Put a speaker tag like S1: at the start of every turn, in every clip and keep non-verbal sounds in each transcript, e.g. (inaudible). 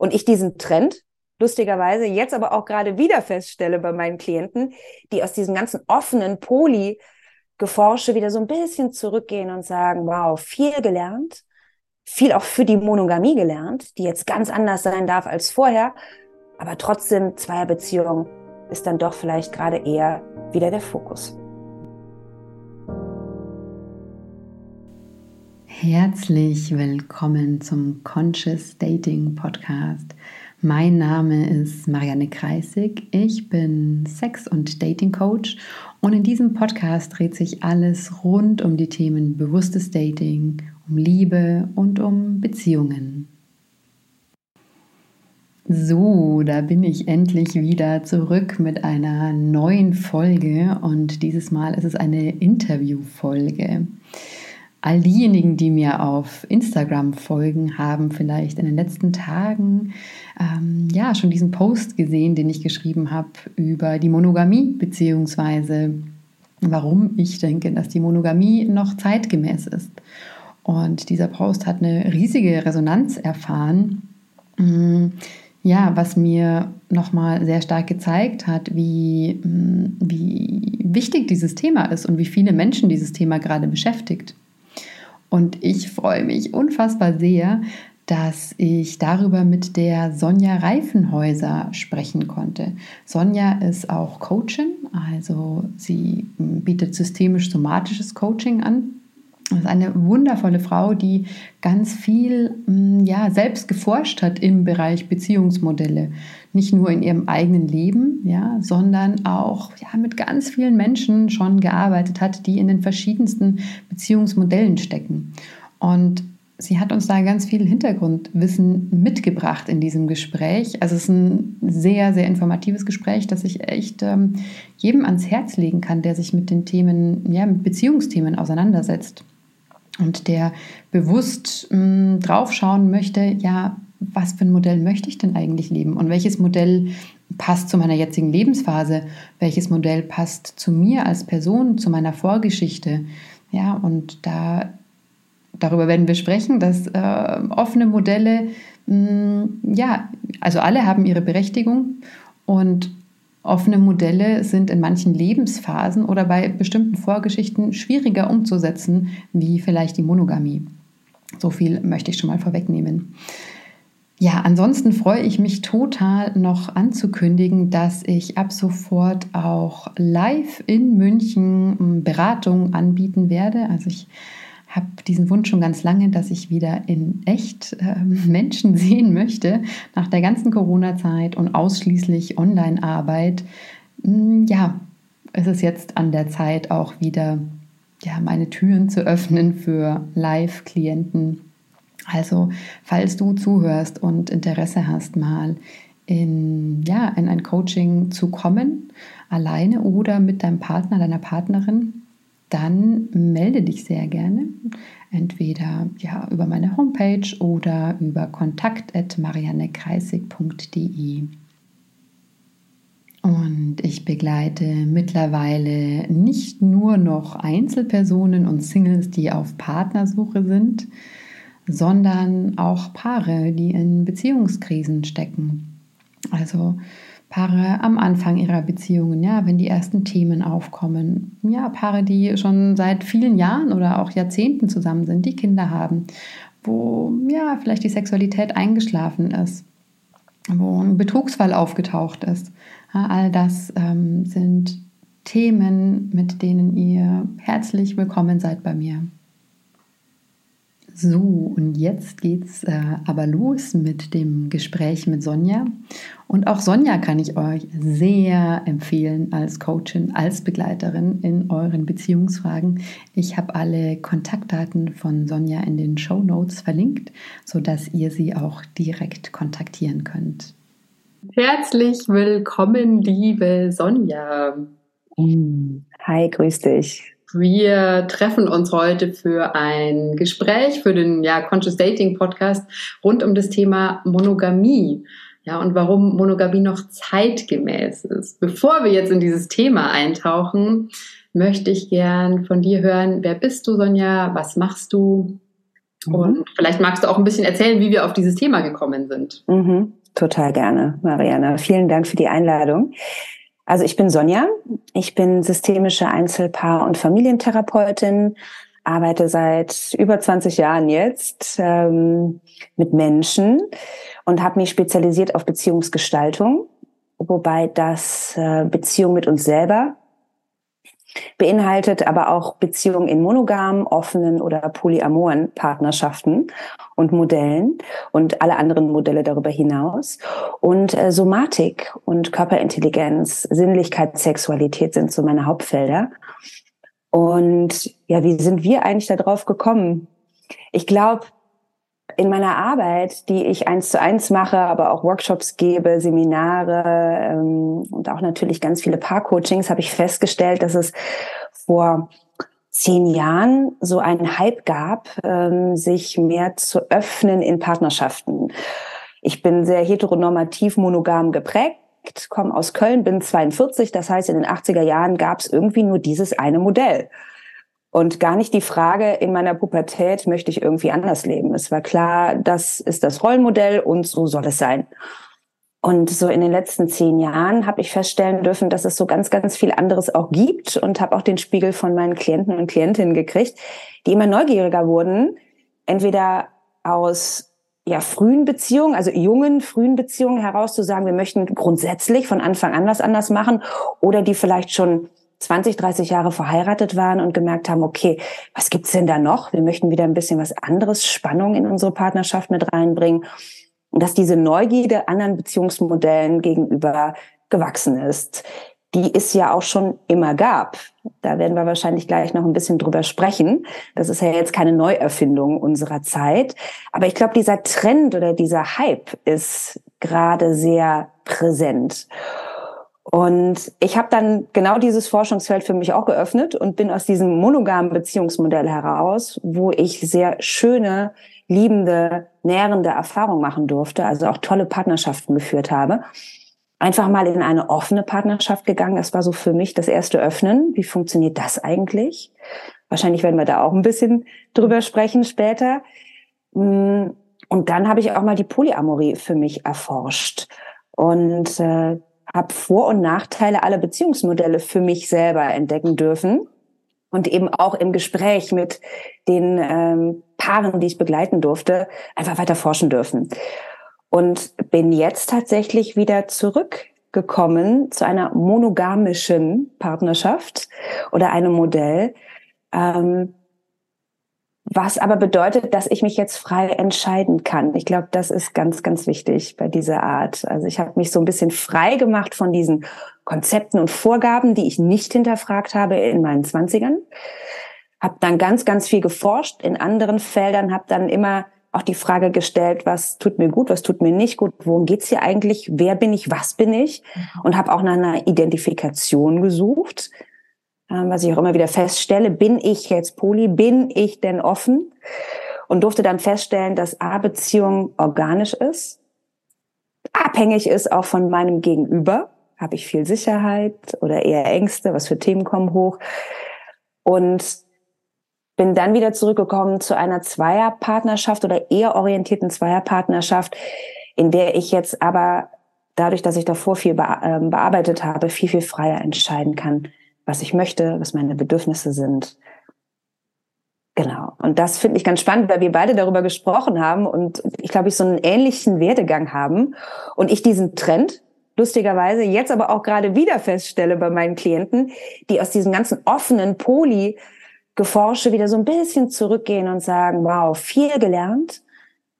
S1: Und ich diesen Trend lustigerweise jetzt aber auch gerade wieder feststelle bei meinen Klienten, die aus diesem ganzen offenen Poly-Geforsche wieder so ein bisschen zurückgehen und sagen, wow, viel gelernt, viel auch für die Monogamie gelernt, die jetzt ganz anders sein darf als vorher, aber trotzdem Zweierbeziehung ist dann doch vielleicht gerade eher wieder der Fokus.
S2: Herzlich willkommen zum Conscious Dating Podcast. Mein Name ist Marianne Kreisig. Ich bin Sex- und Dating Coach und in diesem Podcast dreht sich alles rund um die Themen bewusstes Dating, um Liebe und um Beziehungen. So, da bin ich endlich wieder zurück mit einer neuen Folge und dieses Mal ist es eine Interviewfolge. All diejenigen, die mir auf Instagram folgen, haben vielleicht in den letzten Tagen ähm, ja schon diesen Post gesehen, den ich geschrieben habe über die Monogamie beziehungsweise warum ich denke, dass die Monogamie noch zeitgemäß ist. Und dieser Post hat eine riesige Resonanz erfahren. Mm, ja, was mir nochmal sehr stark gezeigt hat, wie, mm, wie wichtig dieses Thema ist und wie viele Menschen dieses Thema gerade beschäftigt. Und ich freue mich unfassbar sehr, dass ich darüber mit der Sonja Reifenhäuser sprechen konnte. Sonja ist auch Coachin, also sie bietet systemisch-somatisches Coaching an das ist eine wundervolle Frau, die ganz viel mm, ja, selbst geforscht hat im Bereich Beziehungsmodelle. Nicht nur in ihrem eigenen Leben, ja, sondern auch ja, mit ganz vielen Menschen schon gearbeitet hat, die in den verschiedensten Beziehungsmodellen stecken. Und sie hat uns da ganz viel Hintergrundwissen mitgebracht in diesem Gespräch. Also es ist ein sehr, sehr informatives Gespräch, das ich echt ähm, jedem ans Herz legen kann, der sich mit den Themen, ja, mit Beziehungsthemen auseinandersetzt und der bewusst mh, hm, draufschauen möchte, ja, was für ein Modell möchte ich denn eigentlich leben und welches Modell passt zu meiner jetzigen Lebensphase, welches Modell passt zu mir als Person, zu meiner Vorgeschichte. Ja, und da darüber werden wir sprechen, dass äh, offene Modelle, mh, hm, ja, also alle haben ihre Berechtigung und Offene Modelle sind in manchen Lebensphasen oder bei bestimmten Vorgeschichten schwieriger umzusetzen, wie vielleicht die Monogamie. So viel möchte ich schon mal vorwegnehmen. Ja, ansonsten freue ich mich total noch anzukündigen, dass ich ab sofort auch live in München hm, Beratungen anbieten werde. Also ich habe diesen Wunsch schon ganz lange, dass ich wieder in echt äh, (laughs) Menschen sehen möchte nach der ganzen Corona-Zeit und ausschließlich Online-Arbeit. Hm, ja, es ist jetzt an der Zeit auch wieder ja, meine Türen zu öffnen für Live-Klienten. Also, falls du zuhörst und Interesse hast, mal in, ja, in ein Coaching zu kommen, alleine oder mit deinem Partner, deiner Partnerin, dann melde dich sehr gerne. Entweder ja, über meine Homepage oder über kontakt.mariannekreisig.de. Und ich begleite mittlerweile nicht nur noch Einzelpersonen und Singles, die auf Partnersuche sind, sondern auch Paare, die in Beziehungskrisen stecken. Also Paare am Anfang ihrer Beziehungen, ja, wenn die ersten Themen aufkommen. Ja, Paare, die schon seit vielen Jahren oder auch Jahrzehnten zusammen sind, die Kinder haben, wo ja vielleicht die Sexualität eingeschlafen ist, wo ein Betrugsfall aufgetaucht ist. Ja, all das ähm, sind Themen, mit denen ihr herzlich willkommen seid bei mir. So, und jetzt geht's äh, aber los mit dem Gespräch mit Sonja. Und auch Sonja kann ich euch sehr empfehlen als Coachin, als Begleiterin in euren Beziehungsfragen. Ich habe alle Kontaktdaten von Sonja in den Show Notes verlinkt, sodass ihr sie auch direkt kontaktieren könnt. Herzlich willkommen, liebe Sonja.
S1: Hi, grüß dich.
S2: Wir treffen uns heute für ein Gespräch für den ja, Conscious Dating Podcast rund um das Thema Monogamie. Ja, und warum Monogamie noch zeitgemäß ist. Bevor wir jetzt in dieses Thema eintauchen, möchte ich gern von dir hören, wer bist du, Sonja? Was machst du? Mhm. Und vielleicht magst du auch ein bisschen erzählen, wie wir auf dieses Thema gekommen sind.
S1: Mhm. Total gerne, Mariana. Vielen Dank für die Einladung. Also ich bin Sonja. Ich bin systemische Einzelpaar- und Familientherapeutin, arbeite seit über 20 Jahren jetzt ähm, mit Menschen und habe mich spezialisiert auf Beziehungsgestaltung, wobei das äh, Beziehung mit uns selber beinhaltet aber auch Beziehungen in monogamen, offenen oder polyamoren Partnerschaften und Modellen und alle anderen Modelle darüber hinaus. Und äh, Somatik und Körperintelligenz, Sinnlichkeit, Sexualität sind so meine Hauptfelder. Und ja, wie sind wir eigentlich da drauf gekommen? Ich glaube, in meiner Arbeit, die ich eins zu eins mache, aber auch Workshops gebe, Seminare ähm, und auch natürlich ganz viele Paar-Coachings, habe ich festgestellt, dass es vor zehn Jahren so einen Hype gab, ähm, sich mehr zu öffnen in Partnerschaften. Ich bin sehr heteronormativ monogam geprägt komme aus Köln, bin 42, das heißt, in den 80er Jahren gab es irgendwie nur dieses eine Modell. Und gar nicht die Frage, in meiner Pubertät möchte ich irgendwie anders leben. Es war klar, das ist das Rollenmodell und so soll es sein. Und so in den letzten zehn Jahren habe ich feststellen dürfen, dass es so ganz, ganz viel anderes auch gibt und habe auch den Spiegel von meinen Klienten und Klientinnen gekriegt, die immer neugieriger wurden, entweder aus ja, frühen Beziehungen, also jungen, frühen Beziehungen heraus zu sagen, wir möchten grundsätzlich von Anfang an was anders machen oder die vielleicht schon 20, 30 Jahre verheiratet waren und gemerkt haben, okay, was gibt's denn da noch? Wir möchten wieder ein bisschen was anderes, Spannung in unsere Partnerschaft mit reinbringen. Und dass diese Neugierde anderen Beziehungsmodellen gegenüber gewachsen ist, die es ja auch schon immer gab. Da werden wir wahrscheinlich gleich noch ein bisschen drüber sprechen. Das ist ja jetzt keine Neuerfindung unserer Zeit. Aber ich glaube, dieser Trend oder dieser Hype ist gerade sehr präsent. Und ich habe dann genau dieses Forschungsfeld für mich auch geöffnet und bin aus diesem monogamen Beziehungsmodell heraus, wo ich sehr schöne, liebende, nährende Erfahrungen machen durfte, also auch tolle Partnerschaften geführt habe, einfach mal in eine offene Partnerschaft gegangen. Das war so für mich das erste Öffnen. Wie funktioniert das eigentlich? Wahrscheinlich werden wir da auch ein bisschen drüber sprechen später. Mm, und dann habe ich auch mal die Polyamorie für mich erforscht. Und äh, habe Vor- und Nachteile aller Beziehungsmodelle für mich selber entdecken dürfen und eben auch im Gespräch mit den ähm, Paaren, die ich begleiten durfte, einfach weiter forschen dürfen. Und bin jetzt tatsächlich wieder zurückgekommen zu einer monogamischen Partnerschaft oder einem Modell, ähm, was aber bedeutet, dass ich mich jetzt frei entscheiden kann. Ich glaube, das ist ganz, ganz wichtig bei dieser Art. Also ich habe mich so ein bisschen frei gemacht von diesen Konzepten und Vorgaben, die ich nicht hinterfragt habe in meinen Zwanzigern. Habe dann ganz, ganz viel geforscht in anderen Feldern, habe dann immer auch die Frage gestellt, was tut mir gut, was tut mir nicht gut, worum geht's hier eigentlich, wer bin ich, was bin ich mhm. und habe auch nach einer Identifikation gesucht ähm, was ich auch immer wieder feststelle, bin ich jetzt poly, bin ich denn offen? Und durfte dann feststellen, dass A-Beziehung organisch ist, abhängig ist auch von meinem Gegenüber. Habe ich viel Sicherheit oder eher Ängste? Was für Themen kommen hoch? Und bin dann wieder zurückgekommen zu einer Zweierpartnerschaft oder eher orientierten Zweierpartnerschaft, in der ich jetzt aber dadurch, dass ich davor viel ähm, bearbeitet habe, viel, viel freier entscheiden kann, was ich möchte, was meine Bedürfnisse sind. Genau. Und das finde ich ganz spannend, weil wir beide darüber gesprochen haben und ich glaube, ich so einen ähnlichen Werdegang haben und ich diesen Trend lustigerweise jetzt aber auch gerade wieder feststelle bei meinen Klienten, die aus diesem ganzen offenen Poly Geforsche wieder so ein bisschen zurückgehen und sagen, wow, viel gelernt,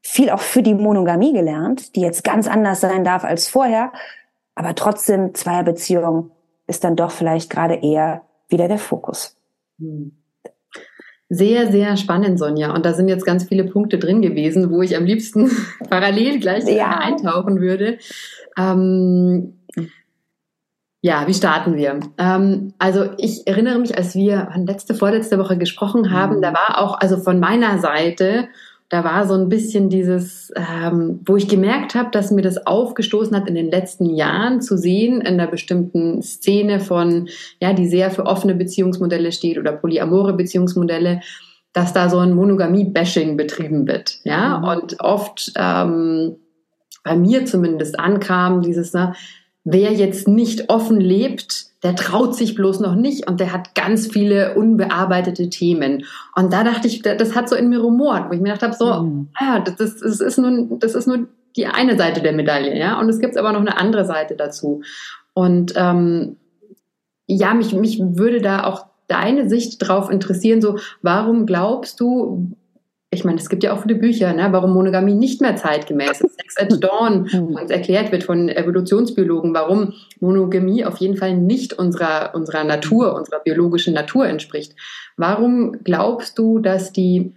S1: viel auch für die Monogamie gelernt, die jetzt ganz anders sein darf als vorher, aber trotzdem Zweierbeziehungen ist dann doch vielleicht gerade eher wieder der Fokus. Hm.
S2: Sehr, sehr spannend, Sonja. Und da sind jetzt ganz viele Punkte drin gewesen, wo ich am liebsten (laughs) parallel gleich ja. eintauchen würde. Ähm, ja, wie starten wir? Ähm, also ich erinnere mich, als wir letzte, vorletzte Woche gesprochen haben, mhm. da war auch, also von meiner Seite da war so ein bisschen dieses, ähm, wo ich gemerkt habe, dass mir das aufgestoßen hat in den letzten Jahren zu sehen, in einer bestimmten Szene von, ja, die sehr für offene Beziehungsmodelle steht oder polyamore Beziehungsmodelle,
S3: dass da so ein Monogamie-Bashing betrieben wird. Ja, mhm. und oft ähm, bei mir zumindest ankam dieses, ne, wer jetzt nicht offen lebt, der traut sich bloß noch nicht und der hat ganz viele unbearbeitete Themen. Und da dachte ich, das hat so in mir rumort, wo ich mir gedacht habe, so, mhm. ah, das, das, das, ist nur, das ist nur die eine Seite der Medaille, ja. Und es gibt aber noch eine andere Seite dazu. Und ähm, ja, mich, mich würde da auch deine Sicht drauf interessieren, so, warum glaubst du, ich meine, es gibt ja auch viele Bücher, ne, warum Monogamie nicht mehr zeitgemäß ist. Sex at Dawn, wo uns erklärt wird von Evolutionsbiologen, warum Monogamie auf jeden Fall nicht unserer, unserer Natur, unserer biologischen Natur entspricht. Warum glaubst du, dass die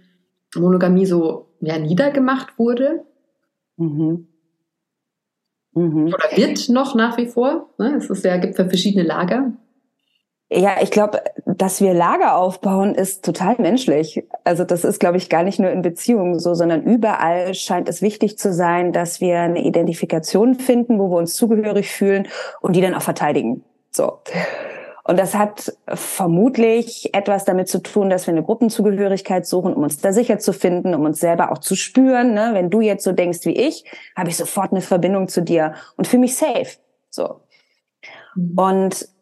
S3: Monogamie so ja, niedergemacht wurde? Mhm. Mhm. Oder wird noch nach wie vor? Ne? Es ist ja, gibt ja verschiedene Lager.
S1: Ja, ich glaube, dass wir Lager aufbauen, ist total menschlich. Also das ist, glaube ich, gar nicht nur in Beziehungen so, sondern überall scheint es wichtig zu sein, dass wir eine Identifikation finden, wo wir uns zugehörig fühlen und die dann auch verteidigen. So. Und das hat vermutlich etwas damit zu tun, dass wir eine Gruppenzugehörigkeit suchen, um uns da sicher zu finden, um uns selber auch zu spüren. Ne? Wenn du jetzt so denkst wie ich, habe ich sofort eine Verbindung zu dir und fühle mich safe. So. Mhm. Und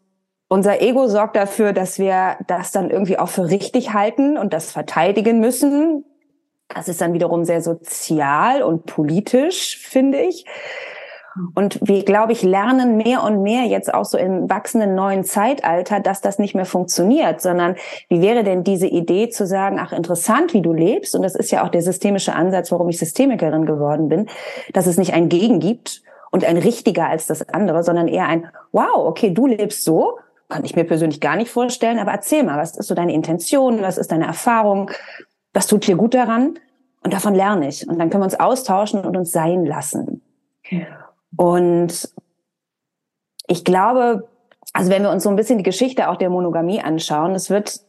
S1: unser Ego sorgt dafür, dass wir das dann irgendwie auch für richtig halten und das verteidigen müssen. Das ist dann wiederum sehr sozial und politisch, finde ich. Und wir, glaube ich, lernen mehr und mehr jetzt auch so im wachsenden neuen Zeitalter, dass das nicht mehr funktioniert, sondern wie wäre denn diese Idee zu sagen, ach, interessant, wie du lebst, und das ist ja auch der systemische Ansatz, warum ich Systemikerin geworden bin, dass es nicht ein Gegen gibt und ein richtiger als das andere, sondern eher ein, wow, okay, du lebst so kann ich mir persönlich gar nicht vorstellen, aber erzähl mal, was ist so deine Intention, was ist deine Erfahrung, was tut dir gut daran? Und davon lerne ich. Und dann können wir uns austauschen und uns sein lassen. Und ich glaube, also wenn wir uns so ein bisschen die Geschichte auch der Monogamie anschauen, es wird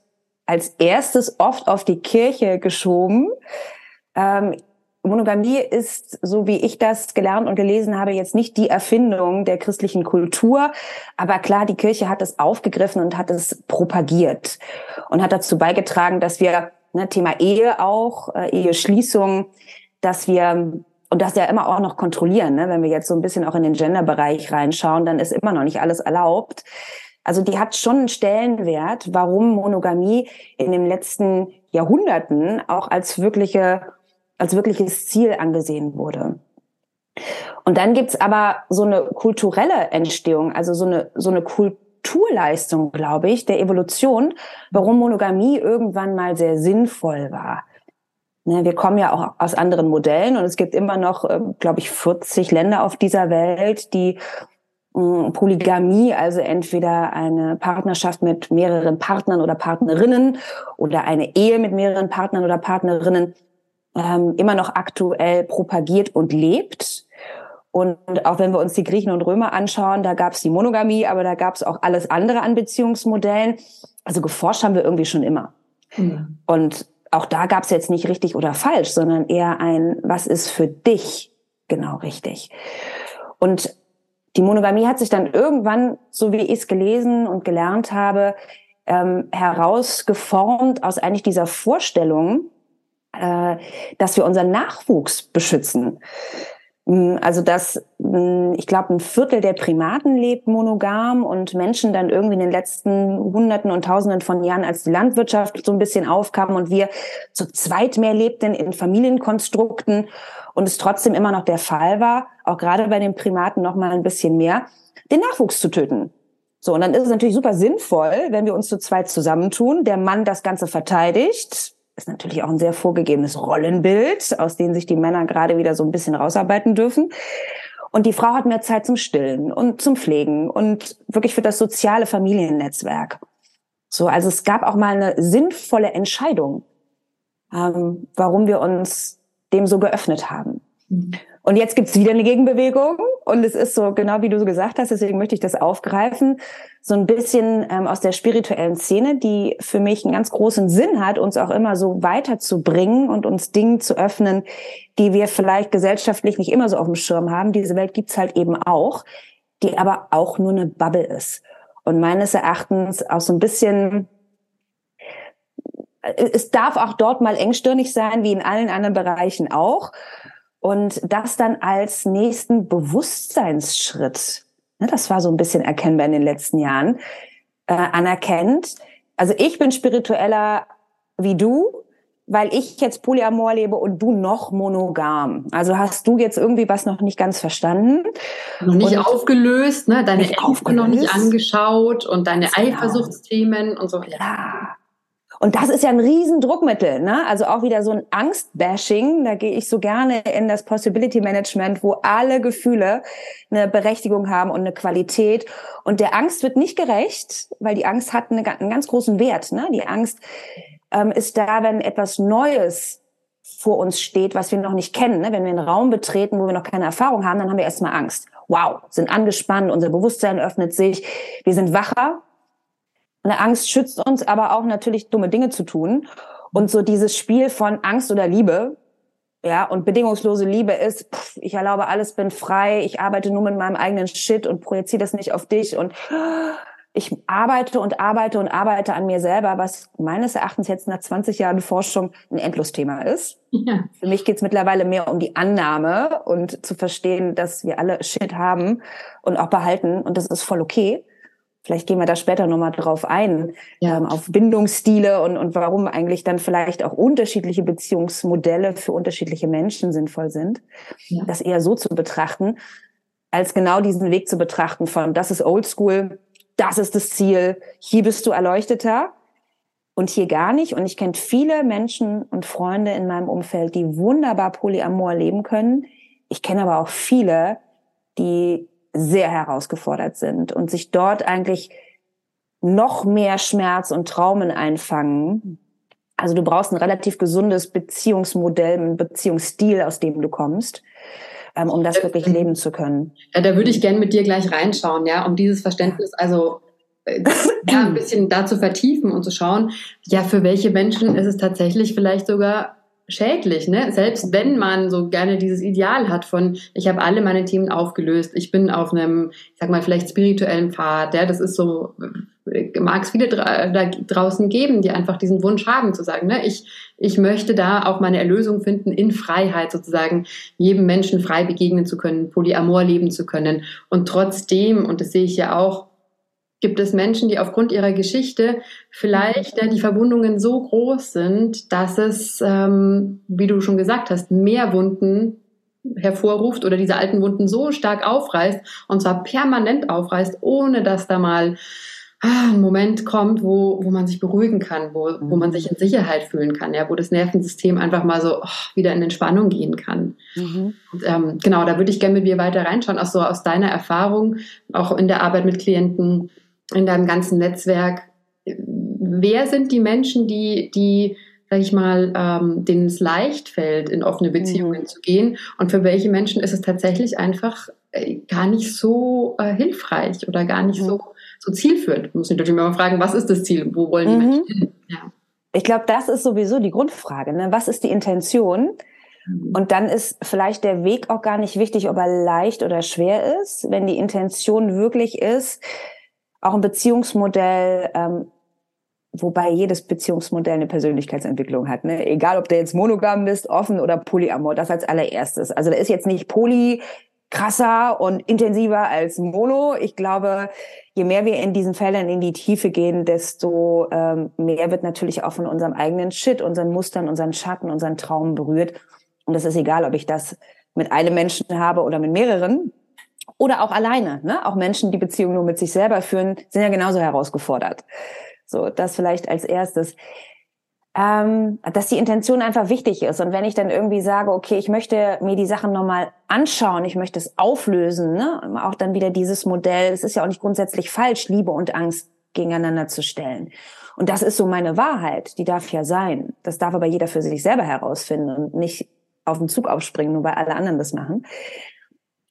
S1: als erstes oft auf die Kirche geschoben. Ähm, Monogamie ist, so wie ich das gelernt und gelesen habe, jetzt nicht die Erfindung der christlichen Kultur. Aber klar, die Kirche hat es aufgegriffen und hat es propagiert und hat dazu beigetragen, dass wir, ne, Thema Ehe auch, äh, Eheschließung, dass wir und das ja immer auch noch kontrollieren, ne? wenn wir jetzt so ein bisschen auch in den Gender-Bereich reinschauen, dann ist immer noch nicht alles erlaubt. Also die hat schon einen Stellenwert, warum Monogamie in den letzten Jahrhunderten auch als wirkliche als wirkliches Ziel angesehen wurde. Und dann gibt's aber so eine kulturelle Entstehung, also so eine, so eine Kulturleistung, glaube ich, der Evolution, warum Monogamie irgendwann mal sehr sinnvoll war. Ne, wir kommen ja auch aus anderen Modellen und es gibt immer noch, äh, glaube ich, 40 Länder auf dieser Welt, die mm, Polygamie, also entweder eine Partnerschaft mit mehreren Partnern oder Partnerinnen oder eine Ehe mit mehreren Partnern oder Partnerinnen ähm, immer noch aktuell propagiert und lebt. Und auch wenn wir uns die Griechen und Römer anschauen, da gab es die Monogamie, aber da gab es auch alles andere an Beziehungsmodellen. Also geforscht haben wir irgendwie schon immer. Mhm. Und auch da gab es jetzt nicht richtig oder falsch, sondern eher ein, was ist für dich genau richtig? Und die Monogamie hat sich dann irgendwann, so wie ich es gelesen und gelernt habe, ähm, herausgeformt aus eigentlich dieser Vorstellung, äh, dass wir unseren Nachwuchs beschützen. Mm, also dass mm, ich glaube, ein Viertel der Primaten lebt monogam und Menschen dann irgendwie in den letzten Hunderten und Tausenden von Jahren, als die Landwirtschaft so ein bisschen aufkam und wir zu zweit mehr lebten in Familienkonstrukten und es trotzdem immer noch der Fall war, auch gerade bei den Primaten noch mal ein bisschen mehr, den Nachwuchs zu töten. So, und dann ist es natürlich super sinnvoll, wenn wir uns zu zweit zusammentun, der Mann das Ganze verteidigt, ist natürlich auch ein sehr vorgegebenes Rollenbild, aus dem sich die Männer gerade wieder so ein bisschen rausarbeiten dürfen. Und die Frau hat mehr Zeit zum Stillen und zum Pflegen und wirklich für das soziale Familiennetzwerk. So, also es gab auch mal eine sinnvolle Entscheidung, ähm, warum wir uns dem so geöffnet haben. Mhm. Und jetzt gibt's wieder eine Gegenbewegung und es ist so genau wie du so gesagt hast, deswegen möchte ich das aufgreifen, so ein bisschen ähm, aus der spirituellen Szene, die für mich einen ganz großen Sinn hat, uns auch immer so weiterzubringen und uns Dinge zu öffnen, die wir vielleicht gesellschaftlich nicht immer so auf dem Schirm haben. Diese Welt gibt's halt eben auch, die aber auch nur eine Bubble ist. Und meines Erachtens auch so ein bisschen es darf auch dort mal engstirnig sein, wie in allen anderen Bereichen auch. Und das dann als nächsten Bewusstseinsschritt, ne, das war so ein bisschen erkennbar in den letzten Jahren, äh, anerkennt. Also ich bin spiritueller wie du, weil ich jetzt Polyamor lebe und du noch monogam. Also hast du jetzt irgendwie was noch nicht ganz verstanden?
S2: Noch nicht und aufgelöst, ne? Deine Ängste noch nicht angeschaut und deine. Eifersuchtsthemen und so.
S1: Ja. Und das ist ja ein Riesendruckmittel, ne? Also auch wieder so ein Angstbashing. Da gehe ich so gerne in das Possibility Management, wo alle Gefühle eine Berechtigung haben und eine Qualität. Und der Angst wird nicht gerecht, weil die Angst hat eine, einen ganz großen Wert. Ne? Die Angst ähm, ist da, wenn etwas Neues vor uns steht, was wir noch nicht kennen. Ne? Wenn wir einen Raum betreten, wo wir noch keine Erfahrung haben, dann haben wir erstmal Angst. Wow, sind angespannt, unser Bewusstsein öffnet sich, wir sind wacher. Eine Angst schützt uns aber auch natürlich dumme Dinge zu tun. Und so dieses Spiel von Angst oder Liebe, ja, und bedingungslose Liebe ist, pff, ich erlaube alles, bin frei, ich arbeite nur mit meinem eigenen Shit und projiziere das nicht auf dich und ich arbeite und arbeite und arbeite an mir selber, was meines Erachtens jetzt nach 20 Jahren Forschung ein Endlosthema ist. Ja. Für mich geht es mittlerweile mehr um die Annahme und zu verstehen, dass wir alle Shit haben und auch behalten und das ist voll okay. Vielleicht gehen wir da später nochmal drauf ein, ja. ähm, auf Bindungsstile und, und warum eigentlich dann vielleicht auch unterschiedliche Beziehungsmodelle für unterschiedliche Menschen sinnvoll sind. Ja. Das eher so zu betrachten, als genau diesen Weg zu betrachten von, das ist Oldschool, das ist das Ziel, hier bist du erleuchteter und hier gar nicht. Und ich kenne viele Menschen und Freunde in meinem Umfeld, die wunderbar Polyamor leben können. Ich kenne aber auch viele, die sehr herausgefordert sind und sich dort eigentlich noch mehr Schmerz und Traumen einfangen. Also du brauchst ein relativ gesundes Beziehungsmodell, ein Beziehungsstil, aus dem du kommst ähm, um das wirklich leben zu können.
S2: Ja, da würde ich gerne mit dir gleich reinschauen, ja, um dieses Verständnis, also äh, (clears throat) ja, ein bisschen da zu vertiefen und zu schauen, ja, für welche Menschen ist es tatsächlich vielleicht sogar schädlich, ne? Selbst wenn man so gerne dieses Ideal hat von, ich habe alle meine Themen aufgelöst, ich bin auf einem, ich sag mal, vielleicht spirituellen Pfad, ja, das ist so, mag es viele dra da draußen geben, die einfach diesen Wunsch haben zu sagen, ne, ich, ich möchte da auch meine Erlösung finden in Freiheit sozusagen, jedem Menschen frei begegnen zu können, Polyamor leben zu können und trotzdem, und das sehe ich ja auch, gibt es Menschen, die aufgrund ihrer Geschichte vielleicht ja, die Verwundungen so groß sind, dass es, ähm, wie du schon gesagt hast, mehr Wunden hervorruft oder diese alten Wunden so stark aufreißt und zwar permanent aufreißt, ohne dass da mal ah, ein Moment kommt, wo, wo man sich beruhigen kann, wo, wo man sich in Sicherheit fühlen kann, ja, wo das Nervensystem einfach mal so oh, wieder in Entspannung gehen kann. Mhm. Und, ähm, genau, da würde ich gerne mit dir weiter reinschauen, auch so aus deiner Erfahrung, auch in der Arbeit mit Klienten in deinem ganzen Netzwerk, wer sind die Menschen, die, die sag ich mal, ähm, denen es leicht fällt, in offene mhm. Beziehungen mhm. zu gehen und für welche Menschen ist es tatsächlich einfach äh, gar nicht so äh, hilfreich oder gar nicht mhm. so, so zielführend. Muss ich natürlich mal fragen, was ist das Ziel? Wo wollen die mhm. Menschen hin? Ja.
S1: Ich glaube, das ist sowieso die Grundfrage. Ne? Was ist die Intention? Mhm. Und dann ist vielleicht der Weg auch gar nicht wichtig, ob er leicht oder schwer ist. Wenn die Intention wirklich ist, auch ein Beziehungsmodell, ähm, wobei jedes Beziehungsmodell eine Persönlichkeitsentwicklung hat. Ne? Egal, ob du jetzt monogam bist, offen oder polyamor, das als allererstes. Also da ist jetzt nicht poly krasser und intensiver als mono. Ich glaube, je mehr wir in diesen Fällen in die Tiefe gehen, desto ähm, mehr wird natürlich auch von unserem eigenen Shit, unseren Mustern, unseren Schatten, unseren Traumen berührt. Und das ist egal, ob ich das mit einem Menschen habe oder mit mehreren. Oder auch alleine. Ne? Auch Menschen, die Beziehungen nur mit sich selber führen, sind ja genauso herausgefordert. So, das vielleicht als erstes. Ähm, dass die Intention einfach wichtig ist. Und wenn ich dann irgendwie sage, okay, ich möchte mir die Sachen nochmal anschauen, ich möchte es auflösen, ne? auch dann wieder dieses Modell, es ist ja auch nicht grundsätzlich falsch, Liebe und Angst gegeneinander zu stellen. Und das ist so meine Wahrheit, die darf ja sein. Das darf aber jeder für sich selber herausfinden und nicht auf den Zug aufspringen, nur weil alle anderen das machen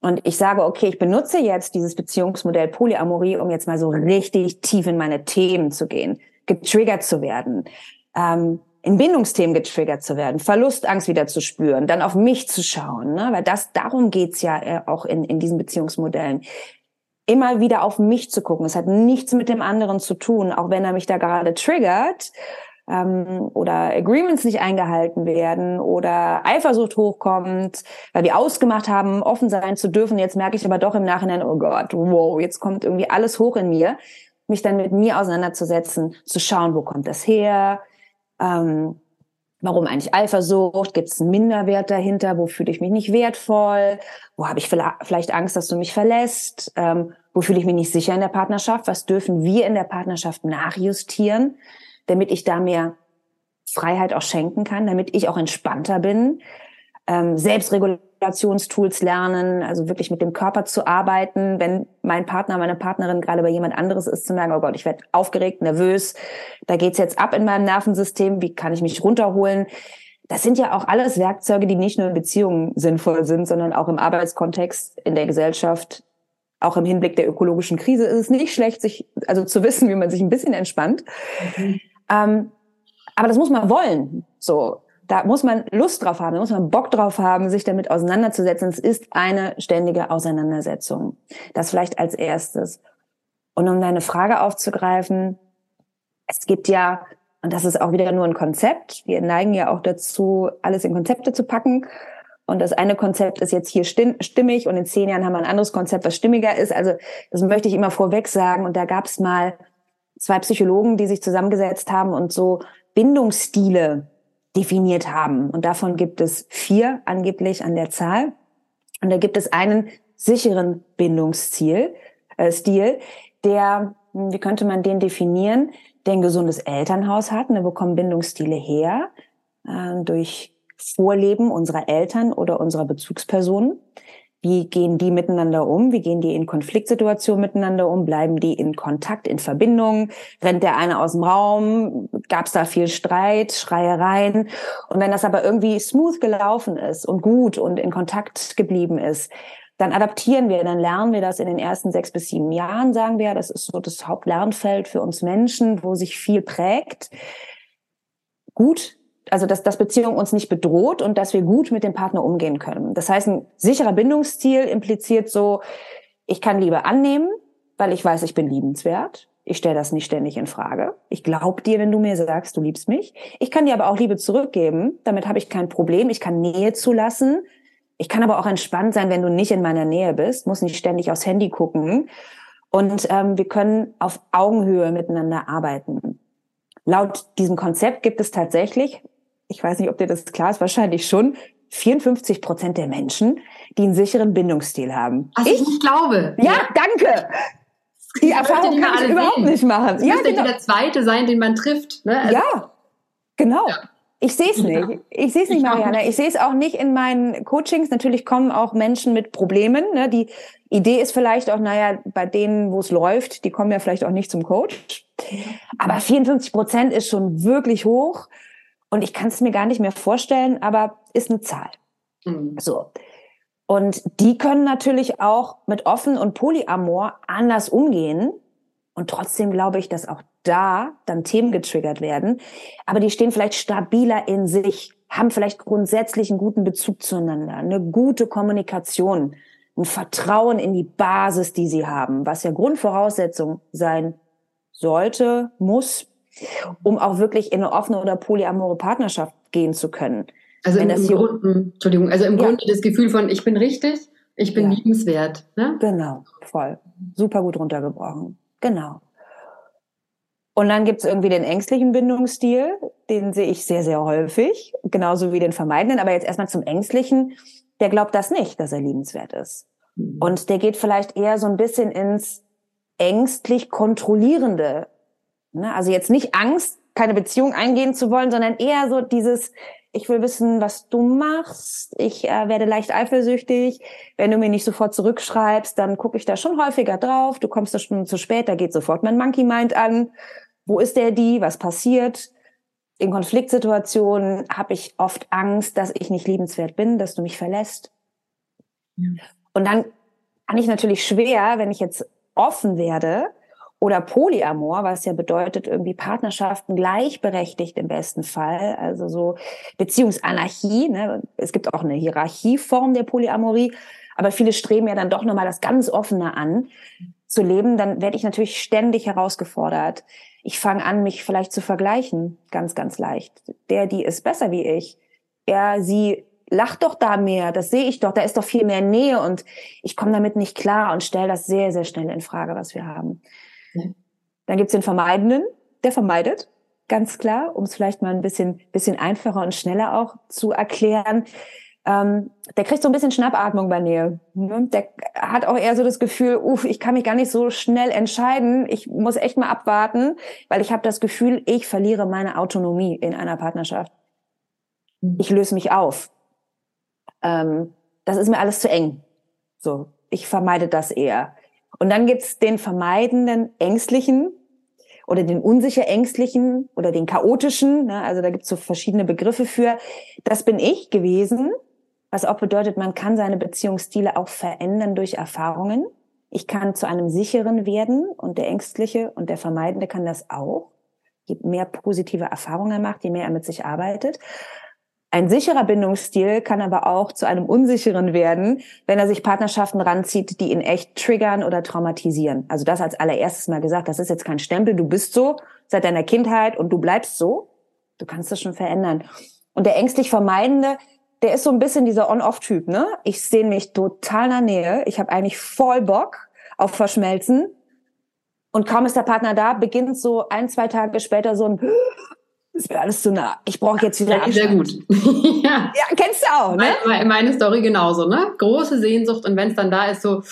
S1: und ich sage, okay, ich benutze jetzt dieses Beziehungsmodell Polyamorie, um jetzt mal so richtig tief in meine Themen zu gehen, getriggert zu werden, ähm, in Bindungsthemen getriggert zu werden, Verlustangst wieder zu spüren, dann auf mich zu schauen, ne? weil das darum geht's ja äh, auch in, in diesen Beziehungsmodellen. Immer wieder auf mich zu gucken. Es hat nichts mit dem anderen zu tun, auch wenn er mich da gerade triggert ähm, oder Agreements nicht eingehalten werden oder Eifersucht hochkommt, weil wir ausgemacht haben, offen sein zu dürfen. Jetzt merke ich aber doch im Nachhinein, oh Gott, wow, jetzt kommt irgendwie alles hoch in mir. Mich dann mit mir auseinanderzusetzen, zu schauen, wo kommt das her? Ähm, warum eigentlich Eifersucht? Gibt es einen Minderwert dahinter? Wo fühle ich mich nicht wertvoll? Wo habe ich vielleicht Angst, dass du mich verlässt? Ähm, wo fühle ich mich nicht sicher in der Partnerschaft? Was dürfen wir in der Partnerschaft nachjustieren? Damit ich da mehr Freiheit auch schenken kann, damit ich auch entspannter bin. Ähm, Selbstregulationstools lernen, also wirklich mit dem Körper zu arbeiten. Wenn mein Partner, meine Partnerin gerade bei jemand anderes ist, zu merken, oh Gott, ich werde aufgeregt, nervös, da geht's jetzt ab in meinem Nervensystem, wie kann ich mich runterholen? Das sind ja auch alles Werkzeuge, die nicht nur in Beziehungen sinnvoll sind, sondern auch im Arbeitskontext, in der Gesellschaft, auch im Hinblick der ökologischen Krise ist es nicht schlecht, sich also zu wissen, wie man sich ein bisschen entspannt. Mhm. Ähm, aber das muss man wollen. So, da muss man Lust drauf haben, da muss man Bock drauf haben, sich damit auseinanderzusetzen. Es ist eine ständige Auseinandersetzung. Das vielleicht als erstes. Und um deine Frage aufzugreifen, es gibt ja, und das ist auch wieder nur ein Konzept, wir neigen ja auch dazu, alles in Konzepte zu packen. Und das eine Konzept ist jetzt hier stimmig und in zehn Jahren haben wir ein anderes Konzept, was stimmiger ist. Also das möchte ich immer vorweg sagen. Und da gab es mal zwei Psychologen, die sich zusammengesetzt haben und so Bindungsstile definiert haben. Und davon gibt es vier angeblich an der Zahl. Und da gibt es einen sicheren Bindungsstil, äh, Stil, der, wie könnte man den definieren, der ein gesundes Elternhaus hat. Und da bekommen Bindungsstile her äh, durch Vorleben unserer Eltern oder unserer Bezugspersonen. Wie gehen die miteinander um? Wie gehen die in Konfliktsituationen miteinander um? Bleiben die in Kontakt, in Verbindung? Rennt der eine aus dem Raum? Gab es da viel Streit, Schreiereien? Und wenn das aber irgendwie smooth gelaufen ist und gut und in Kontakt geblieben ist, dann adaptieren wir, dann lernen wir das in den ersten sechs bis sieben Jahren, sagen wir. Das ist so das Hauptlernfeld für uns Menschen, wo sich viel prägt. Gut also dass, dass Beziehung uns nicht bedroht und dass wir gut mit dem Partner umgehen können. Das heißt, ein sicherer Bindungsstil impliziert so, ich kann Liebe annehmen, weil ich weiß, ich bin liebenswert. Ich stelle das nicht ständig in Frage. Ich glaube dir, wenn du mir sagst, du liebst mich. Ich kann dir aber auch Liebe zurückgeben. Damit habe ich kein Problem. Ich kann Nähe zulassen. Ich kann aber auch entspannt sein, wenn du nicht in meiner Nähe bist. Muss nicht ständig aufs Handy gucken. Und ähm, wir können auf Augenhöhe miteinander arbeiten. Laut diesem Konzept gibt es tatsächlich ich weiß nicht, ob dir das klar ist, wahrscheinlich schon, 54 Prozent der Menschen, die einen sicheren Bindungsstil haben.
S2: Was ich, ich glaube.
S1: Ja, danke. Die ich Erfahrung kann ich sehen. überhaupt nicht machen.
S2: Das ja, genau. der zweite sein, den man trifft. Ne?
S1: Also, ja, genau. Ja. Ich sehe es nicht. Ich sehe es nicht, Marianne. Ich sehe es auch nicht in meinen Coachings. Natürlich kommen auch Menschen mit Problemen. Ne? Die Idee ist vielleicht auch, naja, bei denen, wo es läuft, die kommen ja vielleicht auch nicht zum Coach. Aber 54 Prozent ist schon wirklich hoch. Und ich kann es mir gar nicht mehr vorstellen, aber ist eine Zahl. Mhm. So. Und die können natürlich auch mit offen und Polyamor anders umgehen. Und trotzdem glaube ich, dass auch da dann Themen getriggert werden. Aber die stehen vielleicht stabiler in sich, haben vielleicht grundsätzlich einen guten Bezug zueinander, eine gute Kommunikation, ein Vertrauen in die Basis, die sie haben, was ja Grundvoraussetzung sein sollte, muss, um auch wirklich in eine offene oder polyamore Partnerschaft gehen zu können.
S2: Also im, im Grunde, Entschuldigung, also im ja. Grunde das Gefühl von ich bin richtig, ich bin ja. liebenswert. Ne?
S1: Genau, voll. Super gut runtergebrochen. Genau. Und dann gibt's irgendwie den ängstlichen Bindungsstil, den sehe ich sehr, sehr häufig, genauso wie den vermeidenden. Aber jetzt erstmal zum ängstlichen, der glaubt das nicht, dass er liebenswert ist. Mhm. Und der geht vielleicht eher so ein bisschen ins ängstlich kontrollierende Ne? Also jetzt nicht Angst, keine Beziehung eingehen zu wollen, sondern eher so dieses, ich will wissen, was du machst. Ich äh, werde leicht eifersüchtig. Wenn du mir nicht sofort zurückschreibst, dann gucke ich da schon häufiger drauf. Du kommst da schon zu spät, da geht sofort mein Monkey Mind an. Wo ist der die? Was passiert? In Konfliktsituationen habe ich oft Angst, dass ich nicht liebenswert bin, dass du mich verlässt. Ja. Und dann kann ich natürlich schwer, wenn ich jetzt offen werde, oder Polyamor, was ja bedeutet irgendwie Partnerschaften gleichberechtigt im besten Fall, also so Beziehungsanarchie. Ne? Es gibt auch eine Hierarchieform der Polyamorie, aber viele streben ja dann doch nochmal das ganz Offene an. zu leben, dann werde ich natürlich ständig herausgefordert. Ich fange an, mich vielleicht zu vergleichen, ganz, ganz leicht. Der, die ist besser wie ich. Er, sie lacht doch da mehr, das sehe ich doch, da ist doch viel mehr Nähe und ich komme damit nicht klar und stelle das sehr, sehr schnell in Frage, was wir haben. Ja. Dann gibt's den Vermeidenden, der vermeidet, ganz klar, um es vielleicht mal ein bisschen, bisschen einfacher und schneller auch zu erklären ähm, der kriegt so ein bisschen Schnappatmung bei Nähe. Ne? Der hat auch eher so das Gefühl, uff, ich kann mich gar nicht so schnell entscheiden. Ich muss echt mal abwarten, weil ich habe das Gefühl, ich verliere meine Autonomie in einer Partnerschaft. Ich löse mich auf. Ähm, das ist mir alles zu eng. So, ich vermeide das eher. Und dann gibt's den vermeidenden Ängstlichen oder den unsicher Ängstlichen oder den chaotischen. Ne? Also da gibt's so verschiedene Begriffe für. Das bin ich gewesen was auch bedeutet, man kann seine Beziehungsstile auch verändern durch Erfahrungen. Ich kann zu einem sicheren werden und der Ängstliche und der Vermeidende kann das auch. Je mehr positive Erfahrungen er macht, je mehr er mit sich arbeitet. Ein sicherer Bindungsstil kann aber auch zu einem unsicheren werden, wenn er sich Partnerschaften ranzieht, die ihn echt triggern oder traumatisieren. Also das als allererstes mal gesagt, das ist jetzt kein Stempel, du bist so seit deiner Kindheit und du bleibst so. Du kannst das schon verändern. Und der ängstlich Vermeidende, der ist so ein bisschen dieser On-Off-Typ, ne? Ich sehe mich total in der Nähe. Ich habe eigentlich voll Bock auf Verschmelzen. Und kaum ist der Partner da, beginnt so ein, zwei Tage später so ein, es wird alles zu nah. Ich brauche jetzt wieder
S2: ja, Sehr gut. (laughs)
S1: ja. ja, kennst du auch, ne?
S2: Meine, meine Story genauso, ne? Große Sehnsucht und wenn es dann da ist, so,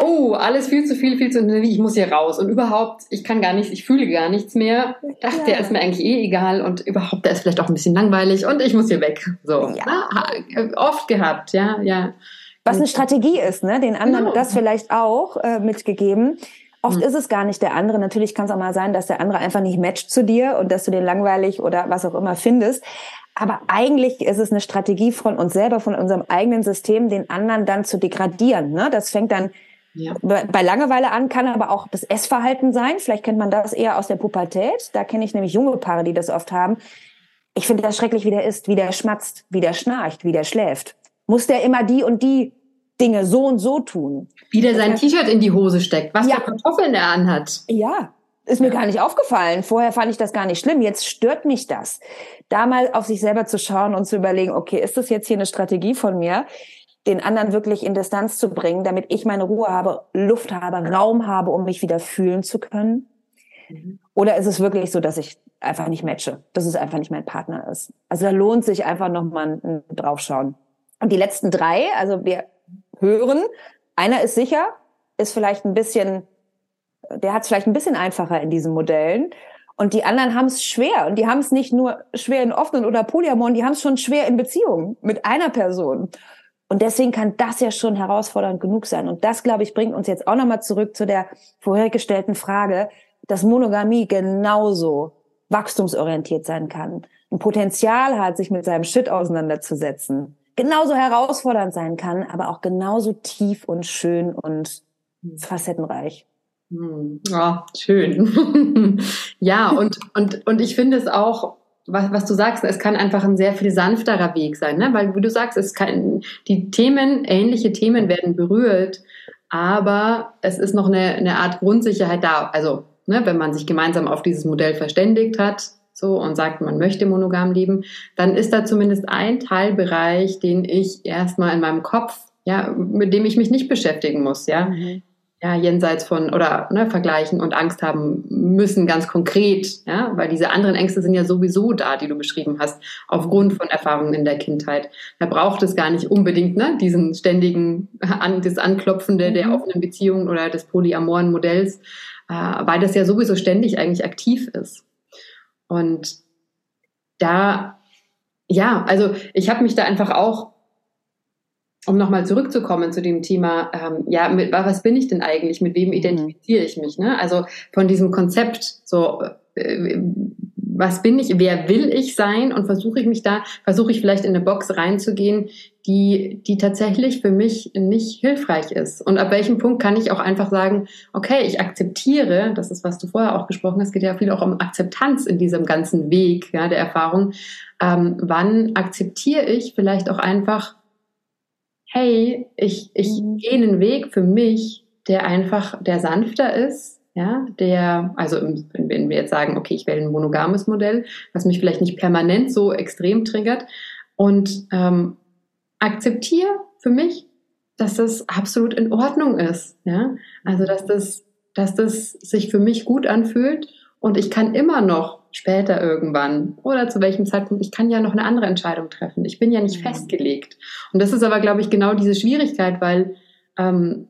S2: oh, alles viel zu viel, viel zu intensiv, ich muss hier raus. Und überhaupt, ich kann gar nichts, ich fühle gar nichts mehr. Ach, ja. der ist mir eigentlich eh egal und überhaupt, der ist vielleicht auch ein bisschen langweilig und ich muss hier weg. So, ja. Na, oft gehabt, ja, ja.
S1: Was eine Strategie ist, ne? Den anderen genau. das vielleicht auch äh, mitgegeben. Oft mhm. ist es gar nicht der andere. Natürlich kann es auch mal sein, dass der andere einfach nicht matcht zu dir und dass du den langweilig oder was auch immer findest. Aber eigentlich ist es eine Strategie von uns selber, von unserem eigenen System, den anderen dann zu degradieren. Ne? Das fängt dann ja. Bei Langeweile an kann aber auch das Essverhalten sein. Vielleicht kennt man das eher aus der Pubertät. Da kenne ich nämlich junge Paare, die das oft haben. Ich finde das schrecklich, wie der isst, wie der schmatzt, wie der schnarcht, wie der schläft. Muss der immer die und die Dinge so und so tun?
S2: Wie der sein T-Shirt in die Hose steckt, was ja. für Kartoffeln er anhat.
S1: Ja, ist mir ja. gar nicht aufgefallen. Vorher fand ich das gar nicht schlimm. Jetzt stört mich das. Da mal auf sich selber zu schauen und zu überlegen, okay, ist das jetzt hier eine Strategie von mir? den anderen wirklich in Distanz zu bringen, damit ich meine Ruhe habe, Luft habe, Raum habe, um mich wieder fühlen zu können? Mhm. Oder ist es wirklich so, dass ich einfach nicht matche, dass es einfach nicht mein Partner ist? Also da lohnt sich einfach nochmal ein draufschauen. Und die letzten drei, also wir hören, einer ist sicher, ist vielleicht ein bisschen, der hat es vielleicht ein bisschen einfacher in diesen Modellen. Und die anderen haben es schwer. Und die haben es nicht nur schwer in offenen oder Polyamoren, die haben es schon schwer in Beziehungen mit einer Person. Und deswegen kann das ja schon herausfordernd genug sein. Und das, glaube ich, bringt uns jetzt auch nochmal zurück zu der vorhergestellten Frage, dass Monogamie genauso wachstumsorientiert sein kann, ein Potenzial hat, sich mit seinem Shit auseinanderzusetzen, genauso herausfordernd sein kann, aber auch genauso tief und schön und facettenreich.
S2: Hm. Ja, schön. (laughs) ja, und, und, und ich finde es auch was, was du sagst, es kann einfach ein sehr viel sanfterer Weg sein, ne? weil wie du sagst, es kann, die Themen, ähnliche Themen werden berührt, aber es ist noch eine, eine Art Grundsicherheit da. Also, ne, wenn man sich gemeinsam auf dieses Modell verständigt hat, so und sagt, man möchte monogam leben, dann ist da zumindest ein Teilbereich, den ich erstmal in meinem Kopf, ja, mit dem ich mich nicht beschäftigen muss, ja. Mhm ja, jenseits von oder ne, vergleichen und Angst haben müssen, ganz konkret, ja, weil diese anderen Ängste sind ja sowieso da, die du beschrieben hast, aufgrund von Erfahrungen in der Kindheit. Da braucht es gar nicht unbedingt ne, diesen ständigen, an, das Anklopfende mhm. der offenen Beziehung oder des polyamoren Modells, äh, weil das ja sowieso ständig eigentlich aktiv ist. Und da, ja, also ich habe mich da einfach auch um nochmal zurückzukommen zu dem Thema, ähm, ja, mit, was bin ich denn eigentlich, mit wem mhm. identifiziere ich mich? Ne? Also von diesem Konzept, so, äh, was bin ich, wer will ich sein und versuche ich mich da, versuche ich vielleicht in eine Box reinzugehen, die, die tatsächlich für mich nicht hilfreich ist. Und ab welchem Punkt kann ich auch einfach sagen, okay, ich akzeptiere, das ist, was du vorher auch gesprochen hast, geht ja viel auch um Akzeptanz in diesem ganzen Weg ja, der Erfahrung. Ähm, wann akzeptiere ich vielleicht auch einfach hey, ich, ich mhm. gehe einen Weg für mich, der einfach, der sanfter ist, ja, der, also wenn wir jetzt sagen, okay, ich wähle ein monogames Modell, was mich vielleicht nicht permanent so extrem triggert und ähm, akzeptiere für mich, dass das absolut in Ordnung ist, ja, also dass das, dass das sich für mich gut anfühlt und ich kann immer noch später irgendwann oder zu welchem Zeitpunkt, ich kann ja noch eine andere Entscheidung treffen. Ich bin ja nicht mhm. festgelegt. Und das ist aber, glaube ich, genau diese Schwierigkeit, weil ähm,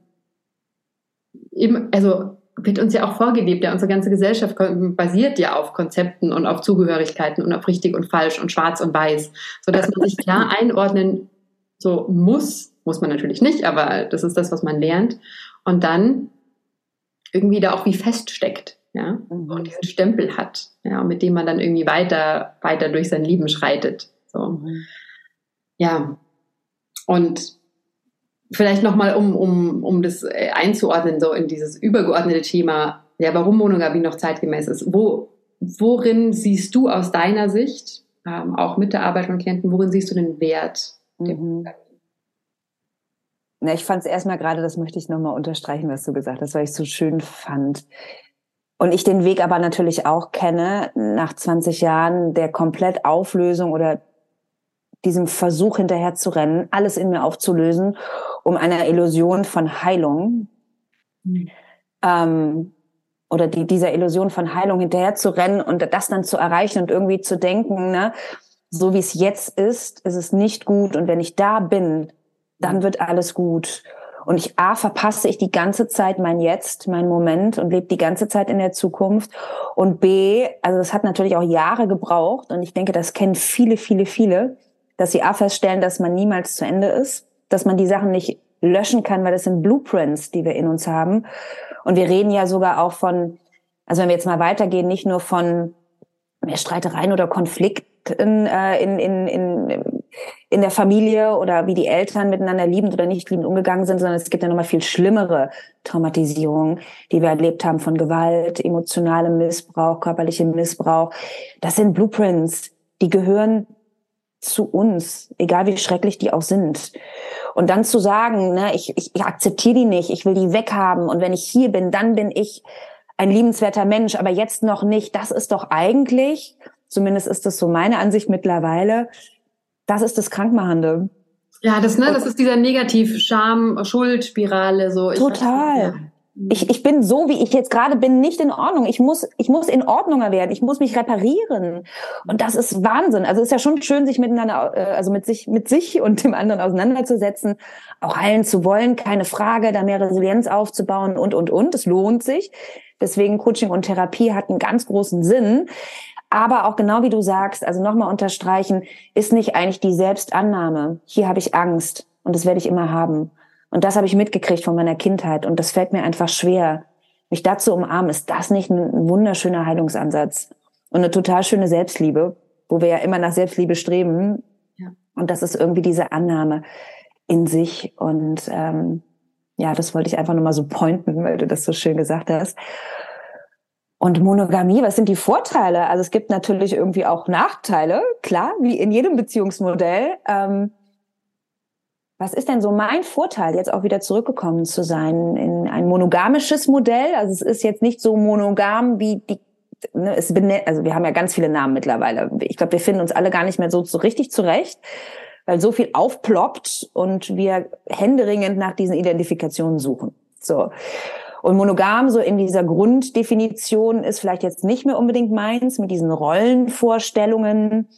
S2: eben, also wird uns ja auch vorgelebt, ja, unsere ganze Gesellschaft basiert ja auf Konzepten und auf Zugehörigkeiten und auf richtig und falsch und schwarz und weiß, sodass man sich klar einordnen so muss, muss man natürlich nicht, aber das ist das, was man lernt und dann irgendwie da auch wie feststeckt, ja, mhm. und diesen Stempel hat, ja, mit dem man dann irgendwie weiter, weiter durch sein Leben schreitet, so. Mhm. Ja. Und vielleicht nochmal, um, um, um das äh, einzuordnen, so in dieses übergeordnete Thema, ja, warum Monogamie noch zeitgemäß ist. Wo, worin siehst du aus deiner Sicht, ähm, auch mit der Arbeit von Klienten, worin siehst du den Wert mhm.
S1: Na, ich fand es erstmal gerade, das möchte ich nochmal unterstreichen, was du gesagt hast, weil ich es so schön fand. Und ich den Weg aber natürlich auch kenne, nach 20 Jahren der Komplettauflösung oder diesem Versuch hinterher zu rennen, alles in mir aufzulösen, um einer Illusion von Heilung mhm. ähm, oder die, dieser Illusion von Heilung hinterher zu rennen und das dann zu erreichen und irgendwie zu denken, ne, so wie es jetzt ist, ist es nicht gut und wenn ich da bin, dann wird alles gut. Und ich A, verpasse ich die ganze Zeit mein Jetzt, mein Moment und lebe die ganze Zeit in der Zukunft. Und B, also das hat natürlich auch Jahre gebraucht und ich denke, das kennen viele, viele, viele, dass sie A feststellen, dass man niemals zu Ende ist, dass man die Sachen nicht löschen kann, weil das sind Blueprints, die wir in uns haben. Und wir reden ja sogar auch von, also wenn wir jetzt mal weitergehen, nicht nur von mehr Streitereien oder Konflikten äh, in, in, in, in der Familie oder wie die Eltern miteinander liebend oder nicht liebend umgegangen sind, sondern es gibt ja nochmal viel schlimmere Traumatisierungen, die wir erlebt haben von Gewalt, emotionalem Missbrauch, körperlichem Missbrauch. Das sind Blueprints, die gehören zu uns, egal wie schrecklich die auch sind. Und dann zu sagen, ne, ich, ich, ich akzeptiere die nicht, ich will die weghaben und wenn ich hier bin, dann bin ich ein liebenswerter Mensch, aber jetzt noch nicht. Das ist doch eigentlich, zumindest ist das so meine Ansicht mittlerweile, das ist das Krankmachende.
S2: Ja, das, ne, das ist dieser Negativ-Scham-Schuld-Spirale, so.
S1: Ich Total. Weiß, ja ich, ich bin so, wie ich jetzt gerade bin, nicht in Ordnung. Ich muss, ich muss in Ordnunger werden. Ich muss mich reparieren. Und das ist Wahnsinn. Also es ist ja schon schön, sich miteinander, äh, also mit sich, mit sich und dem anderen auseinanderzusetzen, auch heilen zu wollen, keine Frage, da mehr Resilienz aufzubauen und, und, und. Es lohnt sich. Deswegen Coaching und Therapie hat einen ganz großen Sinn. Aber auch genau wie du sagst, also nochmal unterstreichen, ist nicht eigentlich die Selbstannahme. Hier habe ich Angst und das werde ich immer haben. Und das habe ich mitgekriegt von meiner Kindheit. Und das fällt mir einfach schwer. Mich dazu umarmen, ist das nicht ein wunderschöner Heilungsansatz? Und eine total schöne Selbstliebe, wo wir ja immer nach Selbstliebe streben. Ja. Und das ist irgendwie diese Annahme in sich. Und ähm, ja, das wollte ich einfach nochmal so pointen, weil du das so schön gesagt hast. Und Monogamie, was sind die Vorteile? Also es gibt natürlich irgendwie auch Nachteile, klar, wie in jedem Beziehungsmodell. Ähm, was ist denn so mein Vorteil, jetzt auch wieder zurückgekommen zu sein in ein monogamisches Modell? Also es ist jetzt nicht so monogam wie die, ne, es benennt, also wir haben ja ganz viele Namen mittlerweile. Ich glaube, wir finden uns alle gar nicht mehr so, so richtig zurecht, weil so viel aufploppt und wir händeringend nach diesen Identifikationen suchen. So. Und monogam, so in dieser Grunddefinition, ist vielleicht jetzt nicht mehr unbedingt meins mit diesen Rollenvorstellungen,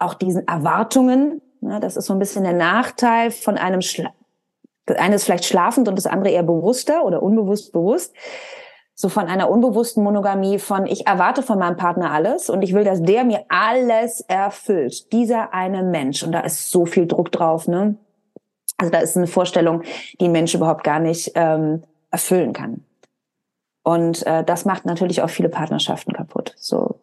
S1: auch diesen Erwartungen, ja, das ist so ein bisschen der Nachteil von einem Schla eines vielleicht schlafend und das andere eher bewusster oder unbewusst bewusst. So von einer unbewussten Monogamie von ich erwarte von meinem Partner alles und ich will, dass der mir alles erfüllt. Dieser eine Mensch und da ist so viel Druck drauf, ne? Also da ist eine Vorstellung, die ein Mensch überhaupt gar nicht ähm, erfüllen kann. Und äh, das macht natürlich auch viele Partnerschaften kaputt. So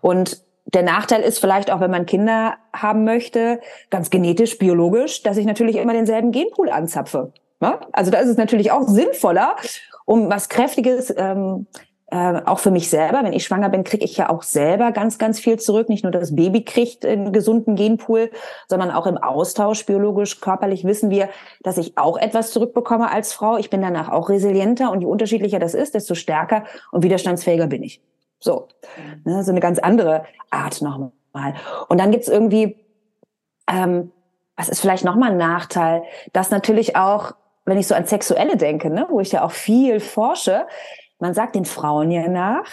S1: und der Nachteil ist vielleicht auch, wenn man Kinder haben möchte, ganz genetisch, biologisch, dass ich natürlich immer denselben Genpool anzapfe. Ja? Also da ist es natürlich auch sinnvoller, um was Kräftiges, ähm, äh, auch für mich selber, wenn ich schwanger bin, kriege ich ja auch selber ganz, ganz viel zurück. Nicht nur das Baby kriegt einen gesunden Genpool, sondern auch im Austausch biologisch, körperlich wissen wir, dass ich auch etwas zurückbekomme als Frau. Ich bin danach auch resilienter und je unterschiedlicher das ist, desto stärker und widerstandsfähiger bin ich. So, ne, so eine ganz andere Art nochmal. Und dann gibt's irgendwie, ähm, was ist vielleicht nochmal ein Nachteil, dass natürlich auch, wenn ich so an Sexuelle denke, ne, wo ich ja auch viel forsche, man sagt den Frauen ja nach,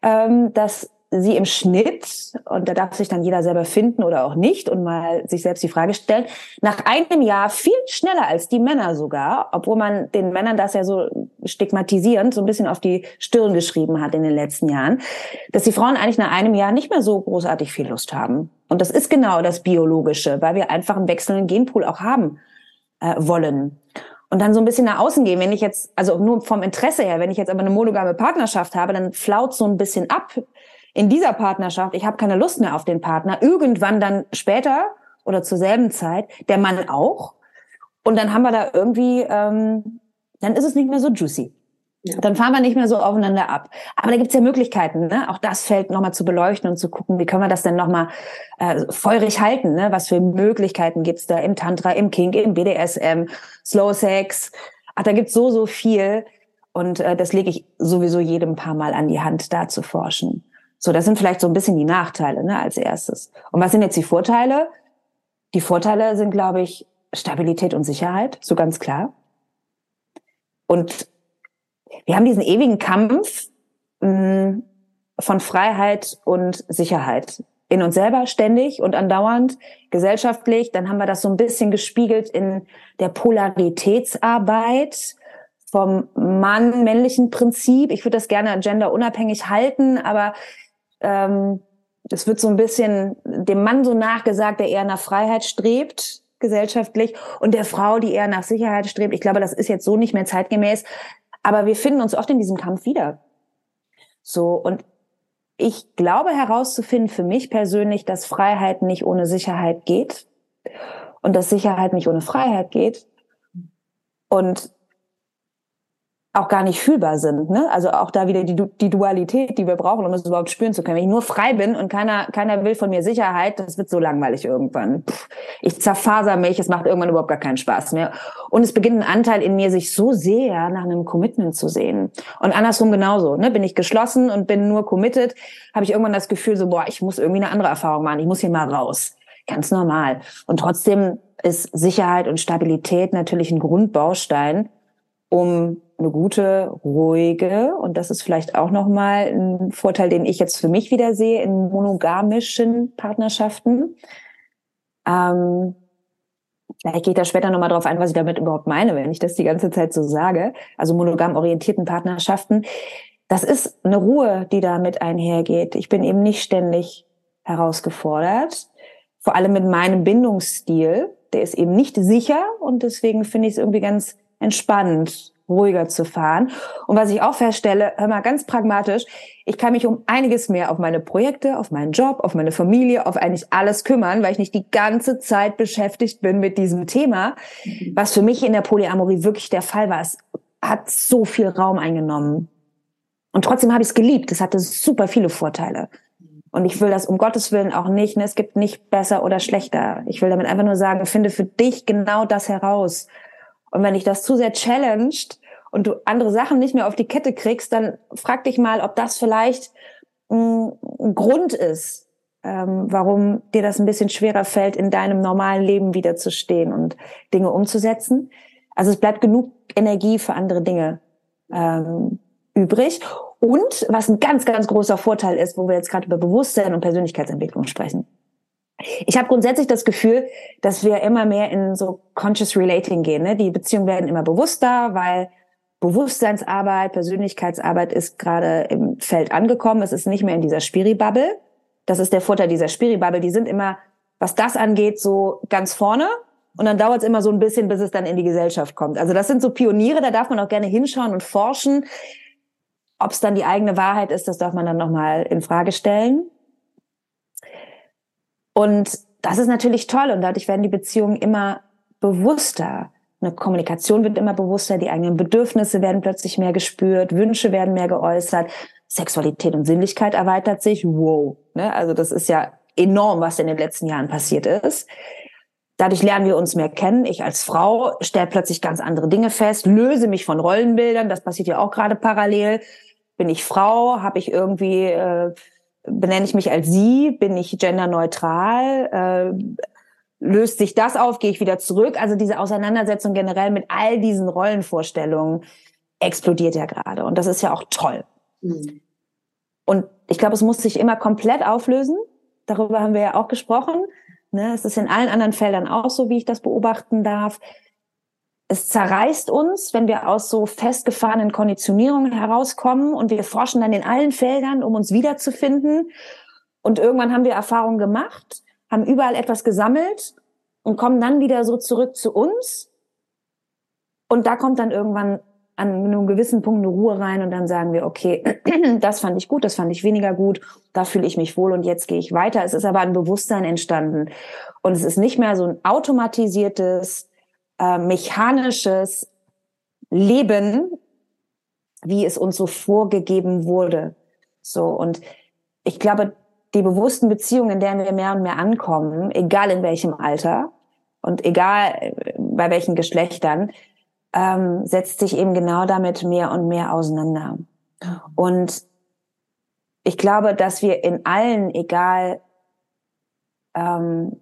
S1: ähm, dass sie im Schnitt, und da darf sich dann jeder selber finden oder auch nicht und mal sich selbst die Frage stellen, nach einem Jahr viel schneller als die Männer sogar, obwohl man den Männern das ja so stigmatisierend so ein bisschen auf die Stirn geschrieben hat in den letzten Jahren, dass die Frauen eigentlich nach einem Jahr nicht mehr so großartig viel Lust haben. Und das ist genau das Biologische, weil wir einfach einen wechselnden Genpool auch haben äh, wollen und dann so ein bisschen nach außen gehen. Wenn ich jetzt, also nur vom Interesse her, wenn ich jetzt aber eine monogame Partnerschaft habe, dann flaut so ein bisschen ab in dieser Partnerschaft. Ich habe keine Lust mehr auf den Partner. Irgendwann dann später oder zur selben Zeit der Mann auch. Und dann haben wir da irgendwie, ähm, dann ist es nicht mehr so juicy. Ja. Dann fahren wir nicht mehr so aufeinander ab. Aber da gibt's ja Möglichkeiten, ne? auch das Feld nochmal zu beleuchten und zu gucken, wie können wir das denn nochmal äh, feurig halten? Ne? Was für Möglichkeiten gibt's da im Tantra, im Kink, im BDSM, Slow Sex? Ach, da gibt's so, so viel. Und äh, das lege ich sowieso jedem paar Mal an die Hand, da zu forschen. So, das sind vielleicht so ein bisschen die Nachteile ne, als erstes. Und was sind jetzt die Vorteile? Die Vorteile sind, glaube ich, Stabilität und Sicherheit, so ganz klar. Und wir haben diesen ewigen Kampf mh, mm, von Freiheit und Sicherheit in uns selber ständig und andauernd, gesellschaftlich. Dann haben wir das so ein bisschen gespiegelt in der Polaritätsarbeit vom Mann-männlichen Prinzip. Ich würde das gerne genderunabhängig halten, aber ähm, es wird so ein bisschen dem Mann so nachgesagt, der eher nach Freiheit strebt gesellschaftlich und der Frau, die eher nach Sicherheit strebt. Ich glaube, das ist jetzt so nicht mehr zeitgemäß. Aber wir finden uns oft in diesem Kampf wieder. So, und ich glaube herauszufinden für mich persönlich, dass Freiheit nicht ohne Sicherheit geht und dass Sicherheit nicht ohne Freiheit geht. Und auch gar nicht fühlbar sind. Ne? Also auch da wieder die, die Dualität, die wir brauchen, um es überhaupt spüren zu können. Wenn ich nur frei bin und keiner, keiner will von mir Sicherheit, das wird so langweilig irgendwann. Puh, ich zerfaser mich, es macht irgendwann überhaupt gar keinen Spaß mehr. Und es beginnt ein Anteil in mir, sich so sehr nach einem Commitment zu sehen. Und andersrum genauso. Ne? Bin ich geschlossen und bin nur committed, habe ich irgendwann das Gefühl so, boah, ich muss irgendwie eine andere Erfahrung machen, ich muss hier mal raus. Ganz normal. Und trotzdem ist Sicherheit und Stabilität natürlich ein Grundbaustein, um eine gute, ruhige, und das ist vielleicht auch nochmal ein Vorteil, den ich jetzt für mich wieder sehe in monogamischen Partnerschaften. Ähm, ich gehe da später nochmal drauf ein, was ich damit überhaupt meine, wenn ich das die ganze Zeit so sage. Also monogam orientierten Partnerschaften. Das ist eine Ruhe, die da mit einhergeht. Ich bin eben nicht ständig herausgefordert. Vor allem mit meinem Bindungsstil. Der ist eben nicht sicher und deswegen finde ich es irgendwie ganz entspannend, ruhiger zu fahren. Und was ich auch feststelle, hör mal ganz pragmatisch, ich kann mich um einiges mehr auf meine Projekte, auf meinen Job, auf meine Familie, auf eigentlich alles kümmern, weil ich nicht die ganze Zeit beschäftigt bin mit diesem Thema, was für mich in der Polyamorie wirklich der Fall war. Es hat so viel Raum eingenommen. Und trotzdem habe ich es geliebt. Es hatte super viele Vorteile. Und ich will das um Gottes Willen auch nicht. Ne? Es gibt nicht besser oder schlechter. Ich will damit einfach nur sagen, finde für dich genau das heraus. Und wenn dich das zu sehr challenged und du andere Sachen nicht mehr auf die Kette kriegst, dann frag dich mal, ob das vielleicht ein, Grund ist, ähm, warum dir das ein bisschen schwerer fällt, in deinem normalen Leben wiederzustehen und Dinge umzusetzen. Also es bleibt genug Energie für andere Dinge ähm, übrig. Und was ein ganz, ganz großer Vorteil ist, wo wir jetzt gerade über Bewusstsein und Persönlichkeitsentwicklung sprechen. Ich habe grundsätzlich das Gefühl, dass wir immer mehr in so Conscious Relating gehen. Ne? Die Beziehungen werden immer bewusster, weil Bewusstseinsarbeit, Persönlichkeitsarbeit ist gerade im Feld angekommen. Es ist nicht mehr in dieser Spiri-Bubble. Das ist der Vorteil dieser Spiri-Bubble. Die sind immer, was das angeht, so ganz vorne. Und dann dauert es immer so ein bisschen, bis es dann in die Gesellschaft kommt. Also das sind so Pioniere, da darf man auch gerne hinschauen und forschen. Ob es dann die eigene Wahrheit ist, das darf man dann nochmal in Frage stellen. Und das ist natürlich toll und dadurch werden die Beziehungen immer bewusster. Eine Kommunikation wird immer bewusster, die eigenen Bedürfnisse werden plötzlich mehr gespürt, Wünsche werden mehr geäußert, Sexualität und Sinnlichkeit erweitert sich. Wow. Ne? Also das ist ja enorm, was in den letzten Jahren passiert ist. Dadurch lernen wir uns mehr kennen. Ich als Frau stelle plötzlich ganz andere Dinge fest, löse mich von Rollenbildern. Das passiert ja auch gerade parallel. Bin ich Frau? Habe ich irgendwie, äh, benenne ich mich als sie? Bin ich genderneutral? Äh, löst sich das auf? Gehe ich wieder zurück? Also diese Auseinandersetzung generell mit all diesen Rollenvorstellungen explodiert ja gerade. Und das ist ja auch toll. Mhm. Und ich glaube, es muss sich immer komplett auflösen. Darüber haben wir ja auch gesprochen. Ne? Es ist in allen anderen Feldern auch so, wie ich das beobachten darf. Es zerreißt uns, wenn wir aus so festgefahrenen Konditionierungen herauskommen und wir forschen dann in allen Feldern, um uns wiederzufinden. Und irgendwann haben wir Erfahrungen gemacht, haben überall etwas gesammelt und kommen dann wieder so zurück zu uns. Und da kommt dann irgendwann an einem gewissen Punkt eine Ruhe rein und dann sagen wir, okay, (clears throat) das fand ich gut, das fand ich weniger gut, da fühle ich mich wohl und jetzt gehe ich weiter. Es ist aber ein Bewusstsein entstanden und es ist nicht mehr so ein automatisiertes, äh, mechanisches Leben, wie es uns so vorgegeben wurde. So und ich glaube, die bewussten Beziehungen, in denen wir mehr und mehr ankommen, egal in welchem Alter und egal äh, bei welchen Geschlechtern, ähm, setzt sich eben genau damit mehr und mehr auseinander. Und ich glaube, dass wir in allen, egal, ähm,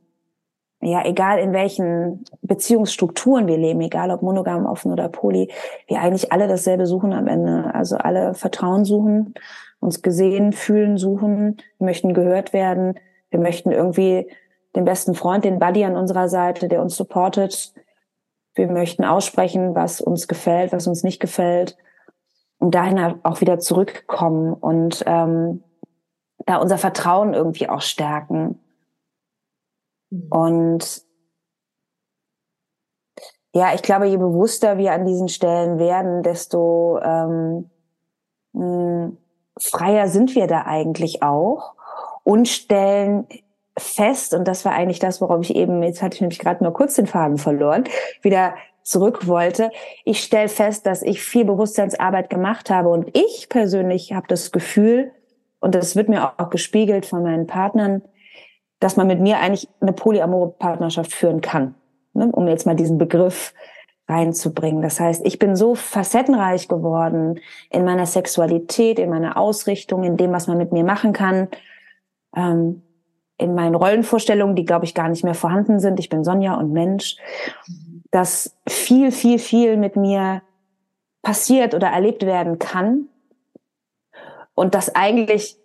S1: ja, egal in welchen Beziehungsstrukturen wir leben, egal ob monogam, offen oder poly, wir eigentlich alle dasselbe suchen am Ende. Also alle Vertrauen suchen, uns gesehen, fühlen suchen, wir möchten gehört werden, wir möchten irgendwie den besten Freund, den Buddy an unserer Seite, der uns supportet, wir möchten aussprechen, was uns gefällt, was uns nicht gefällt. Und dahin auch wieder zurückkommen und ähm, da unser Vertrauen irgendwie auch stärken. Mhm. Und ja, ich glaube, je bewusster wir an diesen Stellen werden, desto ähm, mh, freier sind wir da eigentlich auch und stellen fest, und das war eigentlich das, worauf ich eben, jetzt hatte ich nämlich gerade nur kurz den Faden verloren, wieder zurück wollte. Ich stelle fest, dass ich viel Bewusstseinsarbeit gemacht habe und ich persönlich habe das Gefühl, und das wird mir auch gespiegelt von meinen Partnern, dass man mit mir eigentlich eine polyamore Partnerschaft führen kann, ne? um jetzt mal diesen Begriff reinzubringen. Das heißt, ich bin so facettenreich geworden in meiner Sexualität, in meiner Ausrichtung, in dem, was man mit mir machen kann, ähm, in meinen Rollenvorstellungen, die, glaube ich, gar nicht mehr vorhanden sind. Ich bin Sonja und Mensch, dass viel, viel, viel mit mir passiert oder erlebt werden kann. Und dass eigentlich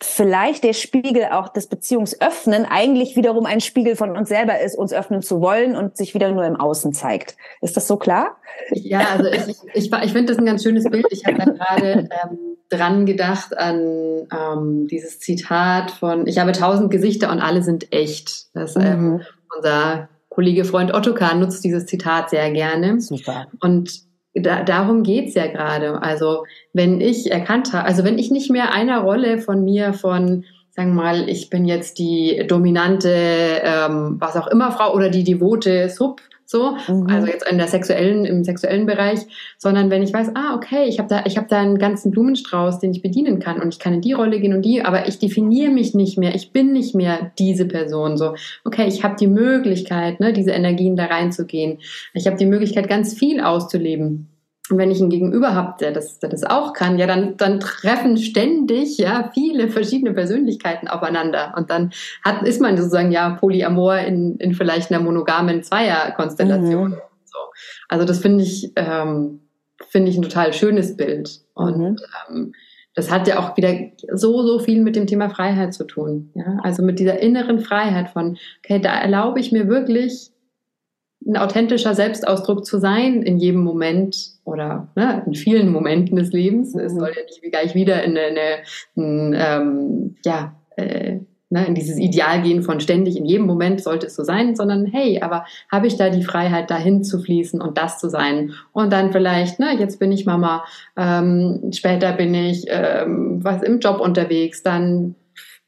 S1: vielleicht der Spiegel auch des Beziehungsöffnen eigentlich wiederum ein Spiegel von uns selber ist, uns öffnen zu wollen und sich wieder nur im Außen zeigt. Ist das so klar?
S2: Ja, also ich, ich, ich finde das ein ganz schönes Bild. Ich habe da gerade ähm, dran gedacht an ähm, dieses Zitat von Ich habe tausend Gesichter und alle sind echt. Das ähm, mhm. unser Kollege Freund Ottokar nutzt dieses Zitat sehr gerne. Super. Und da, darum geht's ja gerade. Also wenn ich erkannt habe, also wenn ich nicht mehr einer Rolle von mir von sagen wir mal, ich bin jetzt die dominante, ähm, was auch immer Frau oder die devote Sub, so, mhm. also jetzt in der sexuellen, im sexuellen Bereich, sondern wenn ich weiß, ah, okay, ich habe da, ich habe da einen ganzen Blumenstrauß, den ich bedienen kann und ich kann in die Rolle gehen und die, aber ich definiere mich nicht mehr, ich bin nicht mehr diese Person, so, okay, ich habe die Möglichkeit, ne, diese Energien da reinzugehen, ich habe die Möglichkeit, ganz viel auszuleben. Und wenn ich einen Gegenüber habe, der das, der das auch kann, ja, dann, dann treffen ständig ja viele verschiedene Persönlichkeiten aufeinander. Und dann hat, ist man sozusagen ja Polyamor in, in vielleicht einer monogamen Zweierkonstellation. Mhm. So. Also das finde ich, ähm, finde ich ein total schönes Bild. Und mhm. ähm, das hat ja auch wieder so, so viel mit dem Thema Freiheit zu tun. Ja? Also mit dieser inneren Freiheit von, okay, da erlaube ich mir wirklich ein authentischer Selbstausdruck zu sein in jedem Moment oder ne, in vielen Momenten des Lebens. Es mhm. soll ja nicht gleich wieder in eine, ein, ähm, ja, äh, ne, in dieses Ideal gehen von ständig in jedem Moment sollte es so sein, sondern hey, aber habe ich da die Freiheit, dahin zu fließen und das zu sein? Und dann vielleicht, ne, jetzt bin ich Mama, ähm, später bin ich ähm, was im Job unterwegs, dann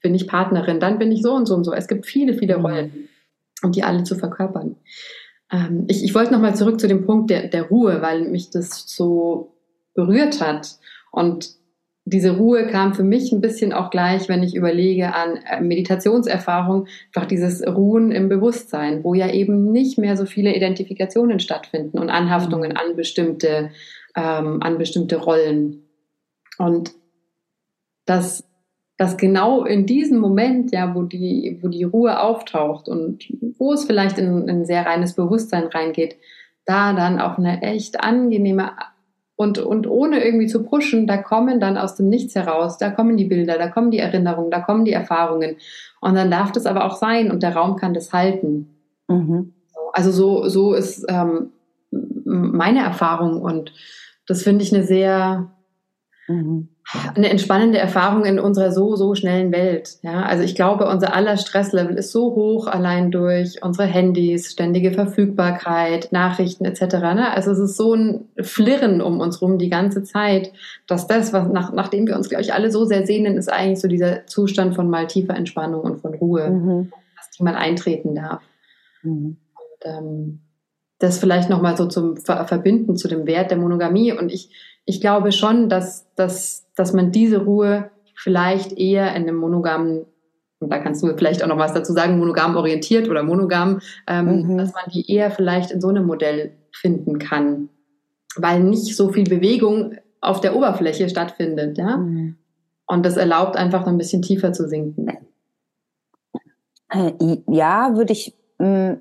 S2: bin ich Partnerin, dann bin ich so und so und so. Es gibt viele, viele mhm. Rollen, um die alle zu verkörpern. Ähm, ich, ich wollte nochmal zurück zu dem Punkt der, der Ruhe, weil mich das so berührt hat. Und diese Ruhe kam für mich ein bisschen auch gleich, wenn ich überlege an äh, Meditationserfahrung, einfach dieses Ruhen im Bewusstsein, wo ja eben nicht mehr so viele Identifikationen stattfinden und Anhaftungen mhm. an bestimmte, ähm, an bestimmte Rollen. Und dass, dass genau in diesem Moment, ja, wo die, wo die Ruhe auftaucht und wo es vielleicht in, in ein sehr reines Bewusstsein reingeht, da dann auch eine echt angenehme und, und ohne irgendwie zu pushen, da kommen dann aus dem Nichts heraus, da kommen die Bilder, da kommen die Erinnerungen, da kommen die Erfahrungen. Und dann darf das aber auch sein und der Raum kann das halten. Mhm. Also so, so ist ähm, meine Erfahrung und das finde ich eine sehr, eine entspannende Erfahrung in unserer so, so schnellen Welt. Ja, also ich glaube, unser aller Stresslevel ist so hoch allein durch unsere Handys, ständige Verfügbarkeit, Nachrichten etc. Ne? Also es ist so ein Flirren um uns rum die ganze Zeit, dass das, was nach, nachdem wir uns, glaube ich, alle so sehr sehnen, ist eigentlich so dieser Zustand von mal tiefer Entspannung und von Ruhe, mhm. dass die mal eintreten darf. Mhm. Und, ähm, das vielleicht nochmal so zum Verbinden zu dem Wert der Monogamie. Und ich, ich glaube schon, dass, dass dass man diese Ruhe vielleicht eher in einem monogamen, und da kannst du vielleicht auch noch was dazu sagen, monogam orientiert oder monogam, ähm, mhm. dass man die eher vielleicht in so einem Modell finden kann, weil nicht so viel Bewegung auf der Oberfläche stattfindet, ja. Mhm. Und das erlaubt einfach ein bisschen tiefer zu sinken.
S1: Äh, ja, würde ich mh, mm,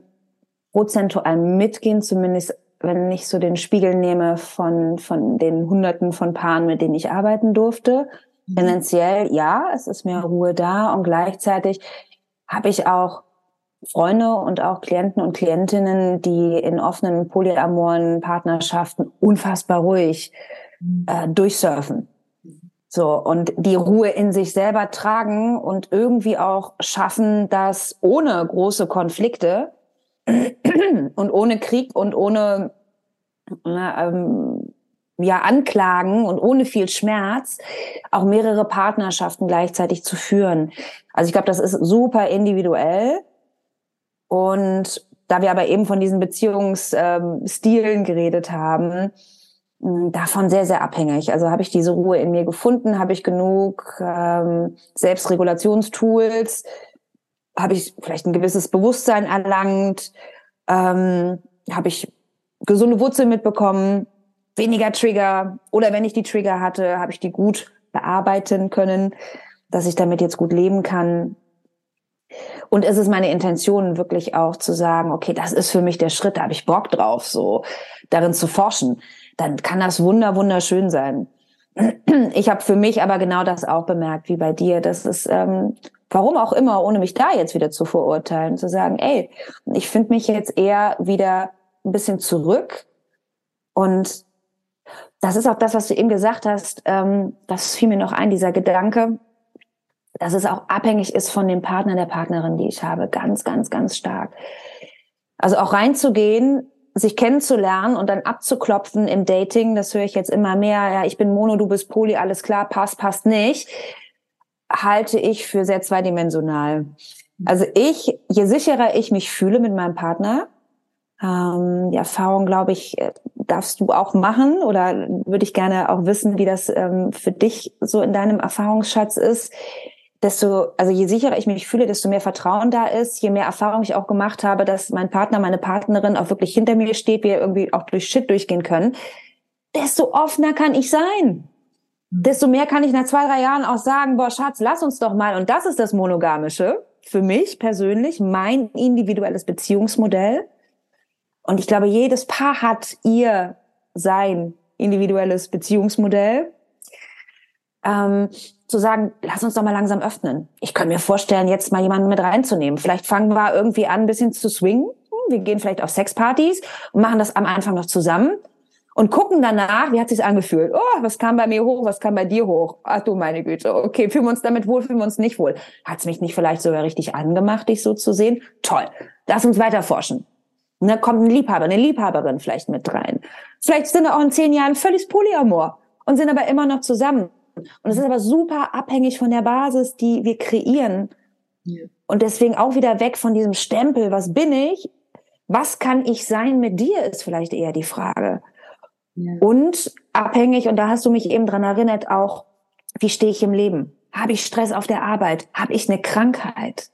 S1: prozentual mitgehen, zumindest wenn ich so den Spiegel nehme von, von den Hunderten von Paaren, mit denen ich arbeiten durfte. Mhm. Tendenziell, ja, es ist mehr Ruhe da und gleichzeitig habe ich auch Freunde und auch Klienten und Klientinnen, die in offenen polyamoren Partnerschaften unfassbar ruhig mhm. äh, durchsurfen. So, und die Ruhe in sich selber tragen und irgendwie auch schaffen, dass ohne große Konflikte und ohne Krieg und ohne ähm, ja Anklagen und ohne viel Schmerz auch mehrere Partnerschaften gleichzeitig zu führen. Also ich glaube, das ist super individuell und da wir aber eben von diesen Beziehungsstilen geredet haben, davon sehr, sehr abhängig. Also habe ich diese Ruhe in mir gefunden, habe ich genug ähm, Selbstregulationstools, habe ich vielleicht ein gewisses Bewusstsein erlangt, ähm, habe ich gesunde Wurzeln mitbekommen, weniger Trigger oder wenn ich die Trigger hatte, habe ich die gut bearbeiten können, dass ich damit jetzt gut leben kann. Und es ist meine Intention wirklich auch zu sagen, okay, das ist für mich der Schritt, da habe ich Bock drauf, so darin zu forschen. Dann kann das wunder wunderschön sein. Ich habe für mich aber genau das auch bemerkt, wie bei dir, dass es ähm, warum auch immer, ohne mich da jetzt wieder zu verurteilen, zu sagen, ey, ich finde mich jetzt eher wieder ein bisschen zurück. Und das ist auch das, was du eben gesagt hast, ähm, das fiel mir noch ein, dieser Gedanke, dass es auch abhängig ist von dem Partner, der Partnerin, die ich habe. Ganz, ganz, ganz stark. Also auch reinzugehen, sich kennenzulernen und dann abzuklopfen im Dating, das höre ich jetzt immer mehr, ja, ich bin Mono, du bist Poly, alles klar, passt, passt nicht halte ich für sehr zweidimensional. Also ich, je sicherer ich mich fühle mit meinem Partner, ähm, die Erfahrung, glaube ich, äh, darfst du auch machen oder würde ich gerne auch wissen, wie das ähm, für dich so in deinem Erfahrungsschatz ist. Desto, also je sicherer ich mich fühle, desto mehr Vertrauen da ist, je mehr Erfahrung ich auch gemacht habe, dass mein Partner, meine Partnerin auch wirklich hinter mir steht, wir irgendwie auch durch Shit durchgehen können, desto offener kann ich sein desto mehr kann ich nach zwei, drei Jahren auch sagen, boah, Schatz, lass uns doch mal. Und das ist das Monogamische für mich persönlich, mein individuelles Beziehungsmodell. Und ich glaube, jedes Paar hat ihr sein individuelles Beziehungsmodell. Ähm, zu sagen, lass uns doch mal langsam öffnen. Ich könnte mir vorstellen, jetzt mal jemanden mit reinzunehmen. Vielleicht fangen wir irgendwie an, ein bisschen zu swingen. Wir gehen vielleicht auf Sexpartys und machen das am Anfang noch zusammen und gucken danach, wie hat sich's angefühlt? Oh, was kam bei mir hoch, was kam bei dir hoch? Ach du meine Güte, okay, fühlen wir uns damit wohl, fühlen wir uns nicht wohl? Hat's mich nicht vielleicht sogar richtig angemacht, dich so zu sehen? Toll, lass uns weiter forschen. Ne, kommt ein Liebhaber, eine Liebhaberin vielleicht mit rein. Vielleicht sind wir auch in zehn Jahren völlig Polyamor und sind aber immer noch zusammen. Und es ist aber super abhängig von der Basis, die wir kreieren. Ja. Und deswegen auch wieder weg von diesem Stempel, was bin ich, Was kann ich sein mit dir, ist vielleicht eher die Frage. Und abhängig, und da hast du mich eben dran erinnert, auch, wie stehe ich im Leben? Habe ich Stress auf der Arbeit? Habe ich eine Krankheit?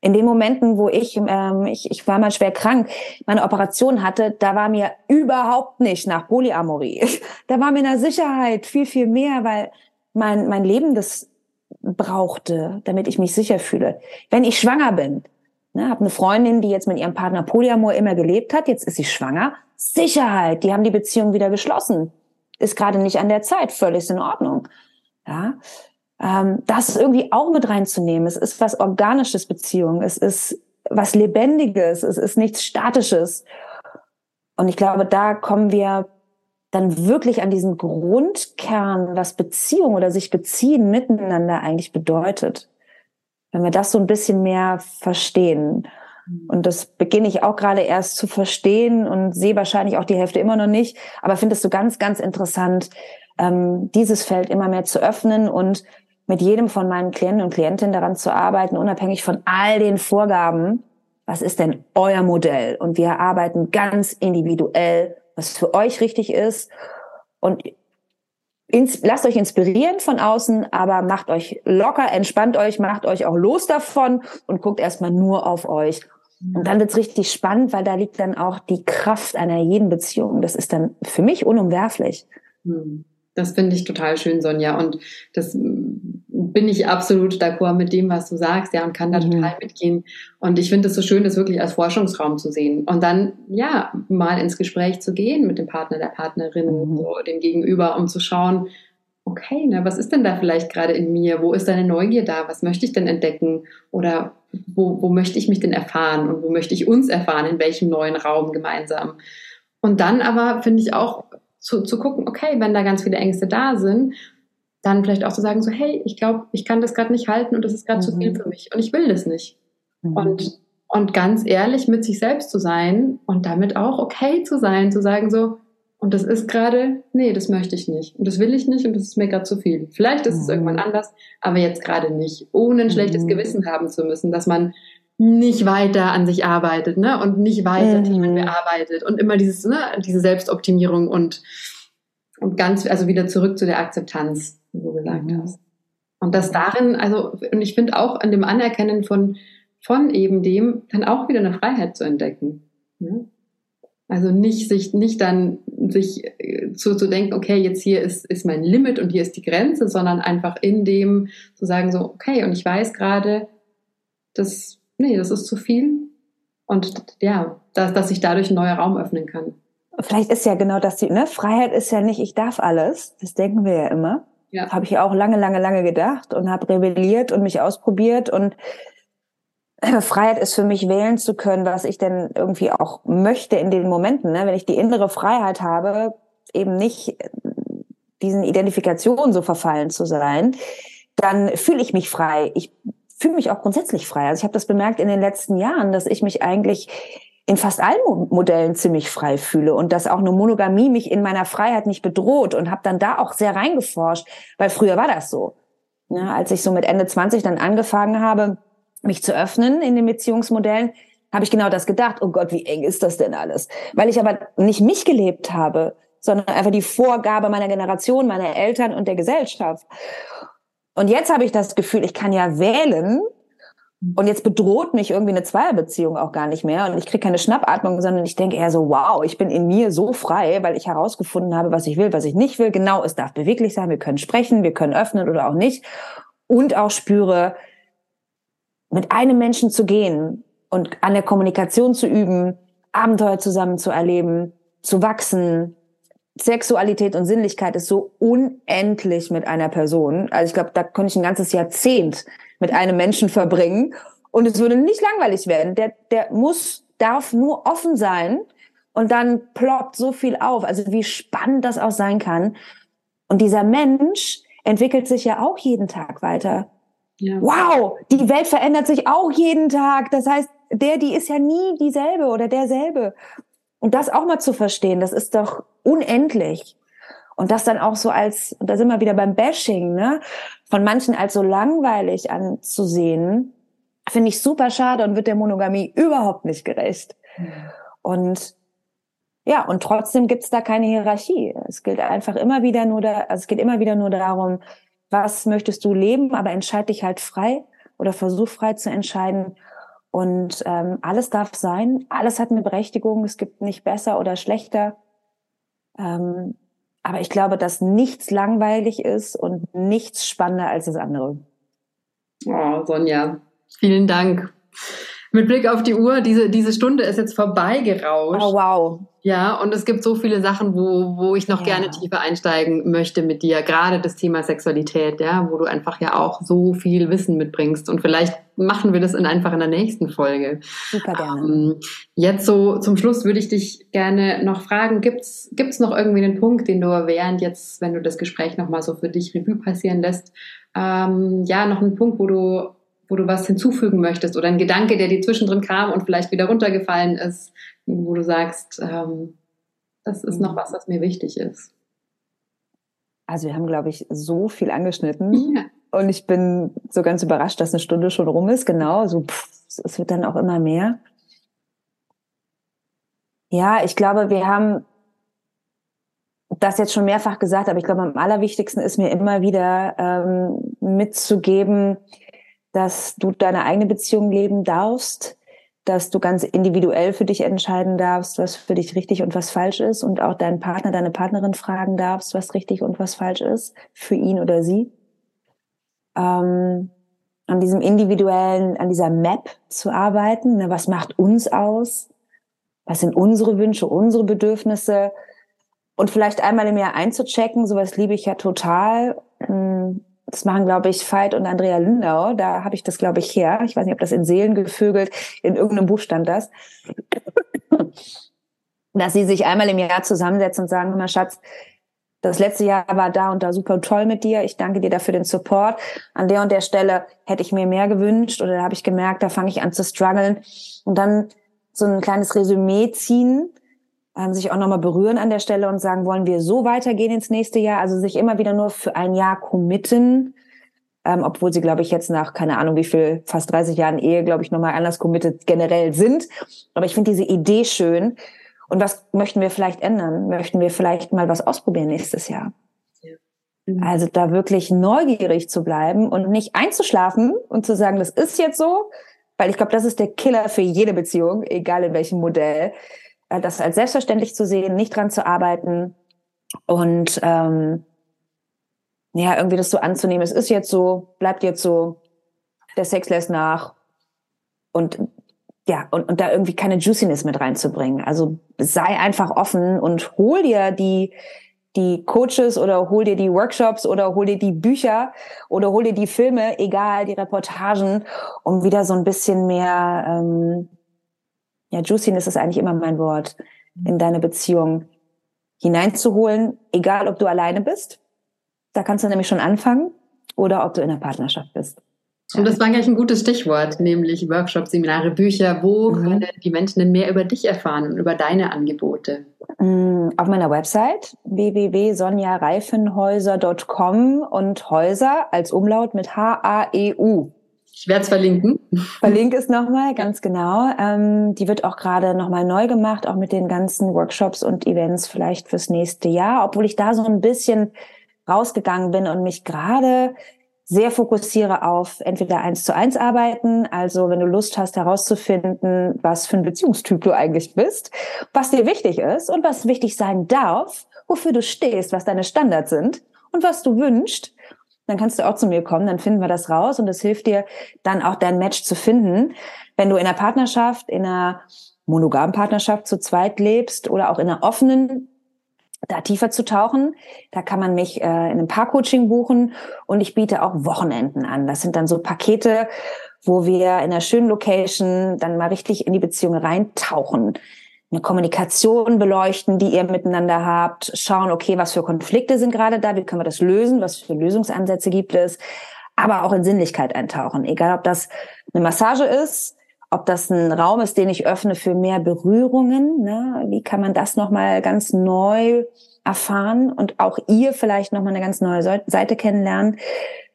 S1: In den Momenten, wo ich, ähm, ich, ich war mal schwer krank, meine Operation hatte, da war mir überhaupt nicht nach Polyamorie. (laughs) Da war mir eine Sicherheit viel, viel mehr, weil mein, mein Leben das brauchte, damit ich mich sicher fühle. Wenn ich schwanger bin, ne, habe eine Freundin, die jetzt mit ihrem Partner Polyamor immer gelebt hat, jetzt ist sie schwanger. Sicherheit, die haben die Beziehung wieder geschlossen. Ist gerade nicht an der Zeit, völlig in Ordnung. Ja, ähm, das irgendwie auch mit reinzunehmen. Es ist was Organisches Beziehung. Es ist was Lebendiges. Es ist nichts Statisches. Und ich glaube, da kommen wir dann wirklich an diesen Grundkern, was Beziehung oder sich beziehen miteinander eigentlich bedeutet. Wenn wir das so ein bisschen mehr verstehen. Mhm. Und das beginne ich auch gerade erst zu verstehen und sehe wahrscheinlich auch die Hälfte immer noch nicht. Aber finde es so ganz, ganz interessant, ähm, dieses Feld immer mehr zu öffnen und mit jedem von meinen Klienten und Klientinnen daran zu arbeiten, unabhängig von all den Vorgaben, was ist denn euer Modell? Und wir arbeiten ganz individuell, was für euch richtig ist. Und ins, lasst euch inspirieren von außen, aber macht euch locker, entspannt euch, macht euch auch los davon und guckt erstmal nur auf euch. Und dann wird's richtig spannend, weil da liegt dann auch die Kraft einer jeden Beziehung. Das ist dann für mich unumwerflich.
S2: Hm. Das finde ich total schön, Sonja. Und das bin ich absolut d'accord mit dem, was du sagst, ja, und kann da mhm. total mitgehen. Und ich finde es so schön, das wirklich als Forschungsraum zu sehen. Und dann, ja, mal ins Gespräch zu gehen mit dem Partner, der Partnerin, mhm. so, dem Gegenüber, um zu schauen, okay, na, was ist denn da vielleicht gerade in mir? Wo ist deine Neugier da? Was möchte ich denn entdecken? Oder wo, wo möchte ich mich denn erfahren? Und wo möchte ich uns erfahren? In welchem neuen Raum gemeinsam? Und dann aber finde ich auch zu, zu gucken, okay, wenn da ganz viele Ängste da sind, dann vielleicht auch zu sagen, so, hey, ich glaube, ich kann das gerade nicht halten und das ist gerade mhm. zu viel mhm. für mich und ich will das nicht. Mhm. Und, und ganz ehrlich mit sich selbst zu sein und damit auch okay zu sein, zu sagen, so, und das ist gerade, nee, das möchte ich nicht. Und das will ich nicht und das ist mir gerade zu viel. Vielleicht ist es irgendwann mhm. anders, aber jetzt gerade nicht. Ohne ein schlechtes mhm. Gewissen haben zu müssen, dass man nicht weiter an sich arbeitet, ne? Und nicht weiter mhm. Themen bearbeitet und immer dieses, ne, diese Selbstoptimierung und, und ganz, also wieder zurück zu der Akzeptanz, wie du gesagt mhm. hast. Und das darin, also, und ich finde auch an dem Anerkennen von, von eben dem, dann auch wieder eine Freiheit zu entdecken. Ne? Also nicht sich, nicht dann sich äh, zu, zu denken, okay, jetzt hier ist, ist mein Limit und hier ist die Grenze, sondern einfach in dem zu sagen so, okay, und ich weiß gerade, dass nee, das ist zu viel. Und ja, dass, dass sich dadurch ein neuer Raum öffnen kann.
S1: Vielleicht ist ja genau das, die, ne? Freiheit ist ja nicht, ich darf alles. Das denken wir ja immer. Ja. Habe ich auch lange, lange, lange gedacht und habe rebelliert und mich ausprobiert. Und Freiheit ist für mich wählen zu können, was ich denn irgendwie auch möchte in den Momenten. Ne? Wenn ich die innere Freiheit habe, eben nicht äh, diesen Identifikationen so verfallen zu sein, dann fühle ich mich frei. Ich fühle mich auch grundsätzlich frei. Also ich habe das bemerkt in den letzten Jahren, dass ich mich eigentlich in fast allen Modellen ziemlich frei fühle und dass auch eine Monogamie mich in meiner Freiheit nicht bedroht und habe dann da auch sehr reingeforscht, weil früher war das so. Ja, als ich so mit Ende 20 dann angefangen habe, mich zu öffnen in den Beziehungsmodellen, habe ich genau das gedacht, oh Gott, wie eng ist das denn alles? Weil ich aber nicht mich gelebt habe, sondern einfach die Vorgabe meiner Generation, meiner Eltern und der Gesellschaft. Und jetzt habe ich das Gefühl, ich kann ja wählen. Und jetzt bedroht mich irgendwie eine Zweierbeziehung auch gar nicht mehr. Und ich kriege keine Schnappatmung, sondern ich denke eher so, wow, ich bin in mir so frei, weil ich herausgefunden habe, was ich will, was ich nicht will. Genau, es darf beweglich sein, wir können sprechen, wir können öffnen oder auch nicht. Und auch spüre, mit einem Menschen zu gehen und an der Kommunikation zu üben, Abenteuer zusammen zu erleben, zu wachsen, Sexualität und Sinnlichkeit ist so unendlich mit einer Person. Also ich glaube, da könnte ich ein ganzes Jahrzehnt mit einem Menschen verbringen und es würde nicht langweilig werden. Der, der muss, darf nur offen sein und dann ploppt so viel auf. Also wie spannend das auch sein kann. Und dieser Mensch entwickelt sich ja auch jeden Tag weiter. Ja. Wow, die Welt verändert sich auch jeden Tag. Das heißt, der, die ist ja nie dieselbe oder derselbe. Und das auch mal zu verstehen, das ist doch unendlich. Und das dann auch so als, da sind wir wieder beim Bashing, ne, von manchen als so langweilig anzusehen, finde ich super schade und wird der Monogamie überhaupt nicht gerecht. Und ja, und trotzdem gibt's da keine Hierarchie. Es gilt einfach immer wieder nur da, also es geht immer wieder nur darum, was möchtest du leben, aber entscheid dich halt frei oder versuch frei zu entscheiden. Und ähm, alles darf sein, alles hat eine Berechtigung, es gibt nicht besser oder schlechter. Ähm, aber ich glaube, dass nichts langweilig ist und nichts spannender als das andere.
S2: Oh, Sonja, vielen Dank mit Blick auf die Uhr, diese, diese Stunde ist jetzt vorbeigerauscht.
S1: Oh, wow.
S2: Ja, und es gibt so viele Sachen, wo, wo ich noch ja. gerne tiefer einsteigen möchte mit dir. Gerade das Thema Sexualität, ja, wo du einfach ja auch so viel Wissen mitbringst. Und vielleicht machen wir das in, einfach in der nächsten Folge.
S1: Super gerne. Ähm,
S2: jetzt so zum Schluss würde ich dich gerne noch fragen, gibt's gibt's noch irgendwie einen Punkt, den du während jetzt, wenn du das Gespräch nochmal so für dich Revue passieren lässt, ähm, ja, noch einen Punkt, wo du wo du was hinzufügen möchtest oder ein Gedanke, der dir zwischendrin kam und vielleicht wieder runtergefallen ist, wo du sagst, ähm, das ist noch was, was mir wichtig ist.
S1: Also wir haben, glaube ich, so viel angeschnitten. Ja. Und ich bin so ganz überrascht, dass eine Stunde schon rum ist. Genau, so pff, es wird dann auch immer mehr. Ja, ich glaube, wir haben das jetzt schon mehrfach gesagt, aber ich glaube, am allerwichtigsten ist mir immer wieder ähm, mitzugeben, dass du deine eigene Beziehung leben darfst, dass du ganz individuell für dich entscheiden darfst, was für dich richtig und was falsch ist und auch deinen Partner, deine Partnerin fragen darfst, was richtig und was falsch ist für ihn oder sie. Ähm, an diesem individuellen, an dieser Map zu arbeiten. Ne, was macht uns aus? Was sind unsere Wünsche, unsere Bedürfnisse? Und vielleicht einmal im Jahr einzuchecken, sowas liebe ich ja total. Hm, das machen, glaube ich, Veit und Andrea Lindau. Da habe ich das, glaube ich, her. Ich weiß nicht, ob das in Seelen gevögelt, in irgendeinem Buch stand das. Dass sie sich einmal im Jahr zusammensetzen und sagen, mal Schatz, das letzte Jahr war da und da super toll mit dir. Ich danke dir dafür den Support. An der und der Stelle hätte ich mir mehr gewünscht oder da habe ich gemerkt, da fange ich an zu strugglen. Und dann so ein kleines Resümee ziehen ähm, sich auch nochmal berühren an der Stelle und sagen, wollen wir so weitergehen ins nächste Jahr? Also sich immer wieder nur für ein Jahr committen, ähm, obwohl sie, glaube ich, jetzt nach, keine Ahnung, wie viel, fast 30 Jahren Ehe, glaube ich, nochmal anders committed generell sind. Aber ich finde diese Idee schön. Und was möchten wir vielleicht ändern? Möchten wir vielleicht mal was ausprobieren nächstes Jahr? Mhm. Also da wirklich neugierig zu bleiben und nicht einzuschlafen und zu sagen, das ist jetzt so, weil ich glaube, das ist der Killer für jede Beziehung, egal in welchem Modell das als selbstverständlich zu sehen, nicht dran zu arbeiten und ähm, ja, irgendwie das so anzunehmen. Es ist jetzt so, bleibt jetzt so, der Sex lässt nach und ja, und, und da irgendwie keine Juiciness mit reinzubringen. Also sei einfach offen und hol dir die, die Coaches oder hol dir die Workshops oder hol dir die Bücher oder hol dir die Filme, egal, die Reportagen, um wieder so ein bisschen mehr ähm, ja, Juiciness ist eigentlich immer mein Wort, in deine Beziehung hineinzuholen, egal ob du alleine bist. Da kannst du nämlich schon anfangen oder ob du in einer Partnerschaft bist.
S2: Und das war gleich ein gutes Stichwort, nämlich Workshops, Seminare, Bücher. Wo mhm. können die Menschen denn mehr über dich erfahren und über deine Angebote?
S1: Mm, auf meiner Website www.sonjareifenhäuser.com und Häuser als Umlaut mit H-A-E-U.
S2: Ich werde es verlinken.
S1: Verlinke es nochmal, ganz genau. Ähm, die wird auch gerade nochmal neu gemacht, auch mit den ganzen Workshops und Events vielleicht fürs nächste Jahr, obwohl ich da so ein bisschen rausgegangen bin und mich gerade sehr fokussiere auf entweder eins zu eins arbeiten, also wenn du Lust hast herauszufinden, was für ein Beziehungstyp du eigentlich bist, was dir wichtig ist und was wichtig sein darf, wofür du stehst, was deine Standards sind und was du wünschst, dann kannst du auch zu mir kommen, dann finden wir das raus und es hilft dir dann auch dein Match zu finden. Wenn du in einer Partnerschaft, in einer monogamen Partnerschaft zu zweit lebst oder auch in einer offenen, da tiefer zu tauchen, da kann man mich äh, in einem Paar-Coaching buchen und ich biete auch Wochenenden an. Das sind dann so Pakete, wo wir in einer schönen Location dann mal richtig in die Beziehung reintauchen eine Kommunikation beleuchten, die ihr miteinander habt, schauen, okay, was für Konflikte sind gerade da, wie können wir das lösen, was für Lösungsansätze gibt es, aber auch in Sinnlichkeit eintauchen. Egal, ob das eine Massage ist, ob das ein Raum ist, den ich öffne für mehr Berührungen, ne? wie kann man das nochmal ganz neu erfahren und auch ihr vielleicht nochmal eine ganz neue Seite kennenlernen.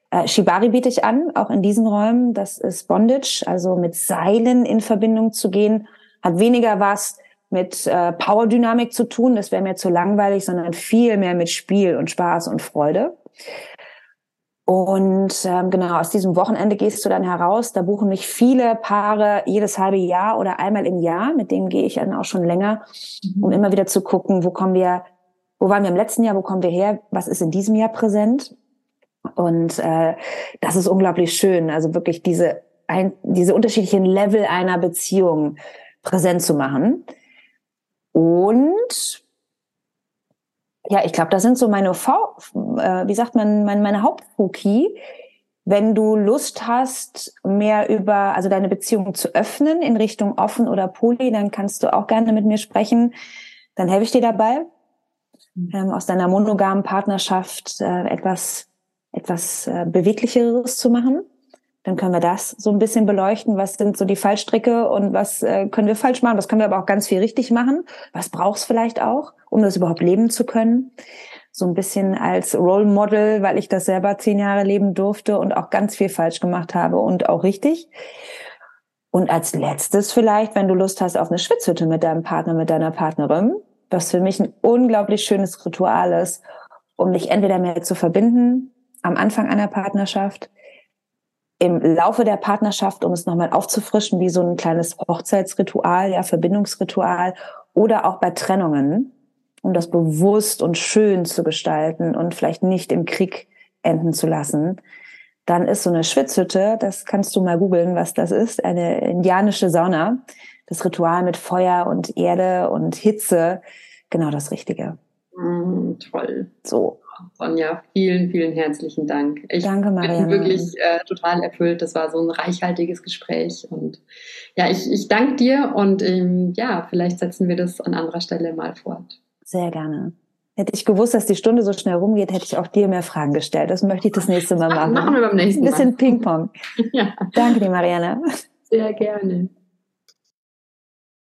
S1: Äh, Shibari biete ich an, auch in diesen Räumen. Das ist Bondage, also mit Seilen in Verbindung zu gehen hat weniger was mit äh, Powerdynamik zu tun, das wäre mir zu langweilig, sondern viel mehr mit Spiel und Spaß und Freude. Und ähm, genau, aus diesem Wochenende gehst du dann heraus. Da buchen mich viele Paare jedes halbe Jahr oder einmal im Jahr. Mit denen gehe ich dann auch schon länger, mhm. um immer wieder zu gucken, wo kommen wir, wo waren wir im letzten Jahr, wo kommen wir her, was ist in diesem Jahr präsent. Und äh, das ist unglaublich schön. Also wirklich diese, ein, diese unterschiedlichen Level einer Beziehung präsent zu machen. Und ja, ich glaube, das sind so meine v äh, wie sagt man, meine, meine Hauptfuki. Wenn du Lust hast, mehr über, also deine Beziehung zu öffnen in Richtung offen oder poly, dann kannst du auch gerne mit mir sprechen. Dann helfe ich dir dabei, mhm. ähm, aus deiner monogamen Partnerschaft äh, etwas, etwas äh, beweglicheres zu machen. Dann können wir das so ein bisschen beleuchten. Was sind so die Fallstricke und was äh, können wir falsch machen? Was können wir aber auch ganz viel richtig machen? Was brauchst vielleicht auch, um das überhaupt leben zu können? So ein bisschen als Role Model, weil ich das selber zehn Jahre leben durfte und auch ganz viel falsch gemacht habe und auch richtig. Und als letztes vielleicht, wenn du Lust hast auf eine Schwitzhütte mit deinem Partner, mit deiner Partnerin, was für mich ein unglaublich schönes Ritual ist, um dich entweder mehr zu verbinden am Anfang einer Partnerschaft, im Laufe der Partnerschaft, um es nochmal aufzufrischen, wie so ein kleines Hochzeitsritual, ja, Verbindungsritual oder auch bei Trennungen, um das bewusst und schön zu gestalten und vielleicht nicht im Krieg enden zu lassen, dann ist so eine Schwitzhütte, das kannst du mal googeln, was das ist, eine indianische Sauna, das Ritual mit Feuer und Erde und Hitze, genau das Richtige.
S2: Mm, toll.
S1: So.
S2: Sonja, vielen, vielen herzlichen Dank. Ich
S1: Danke, Marianne.
S2: bin wirklich äh, total erfüllt. Das war so ein reichhaltiges Gespräch. Und ja, ich, ich danke dir und ähm, ja, vielleicht setzen wir das an anderer Stelle mal fort.
S1: Sehr gerne. Hätte ich gewusst, dass die Stunde so schnell rumgeht, hätte ich auch dir mehr Fragen gestellt. Das möchte ich das nächste Mal machen.
S2: Machen wir beim nächsten
S1: Mal. Ein bisschen Ping-Pong. (laughs) ja. Danke dir, Marianne.
S2: Sehr gerne.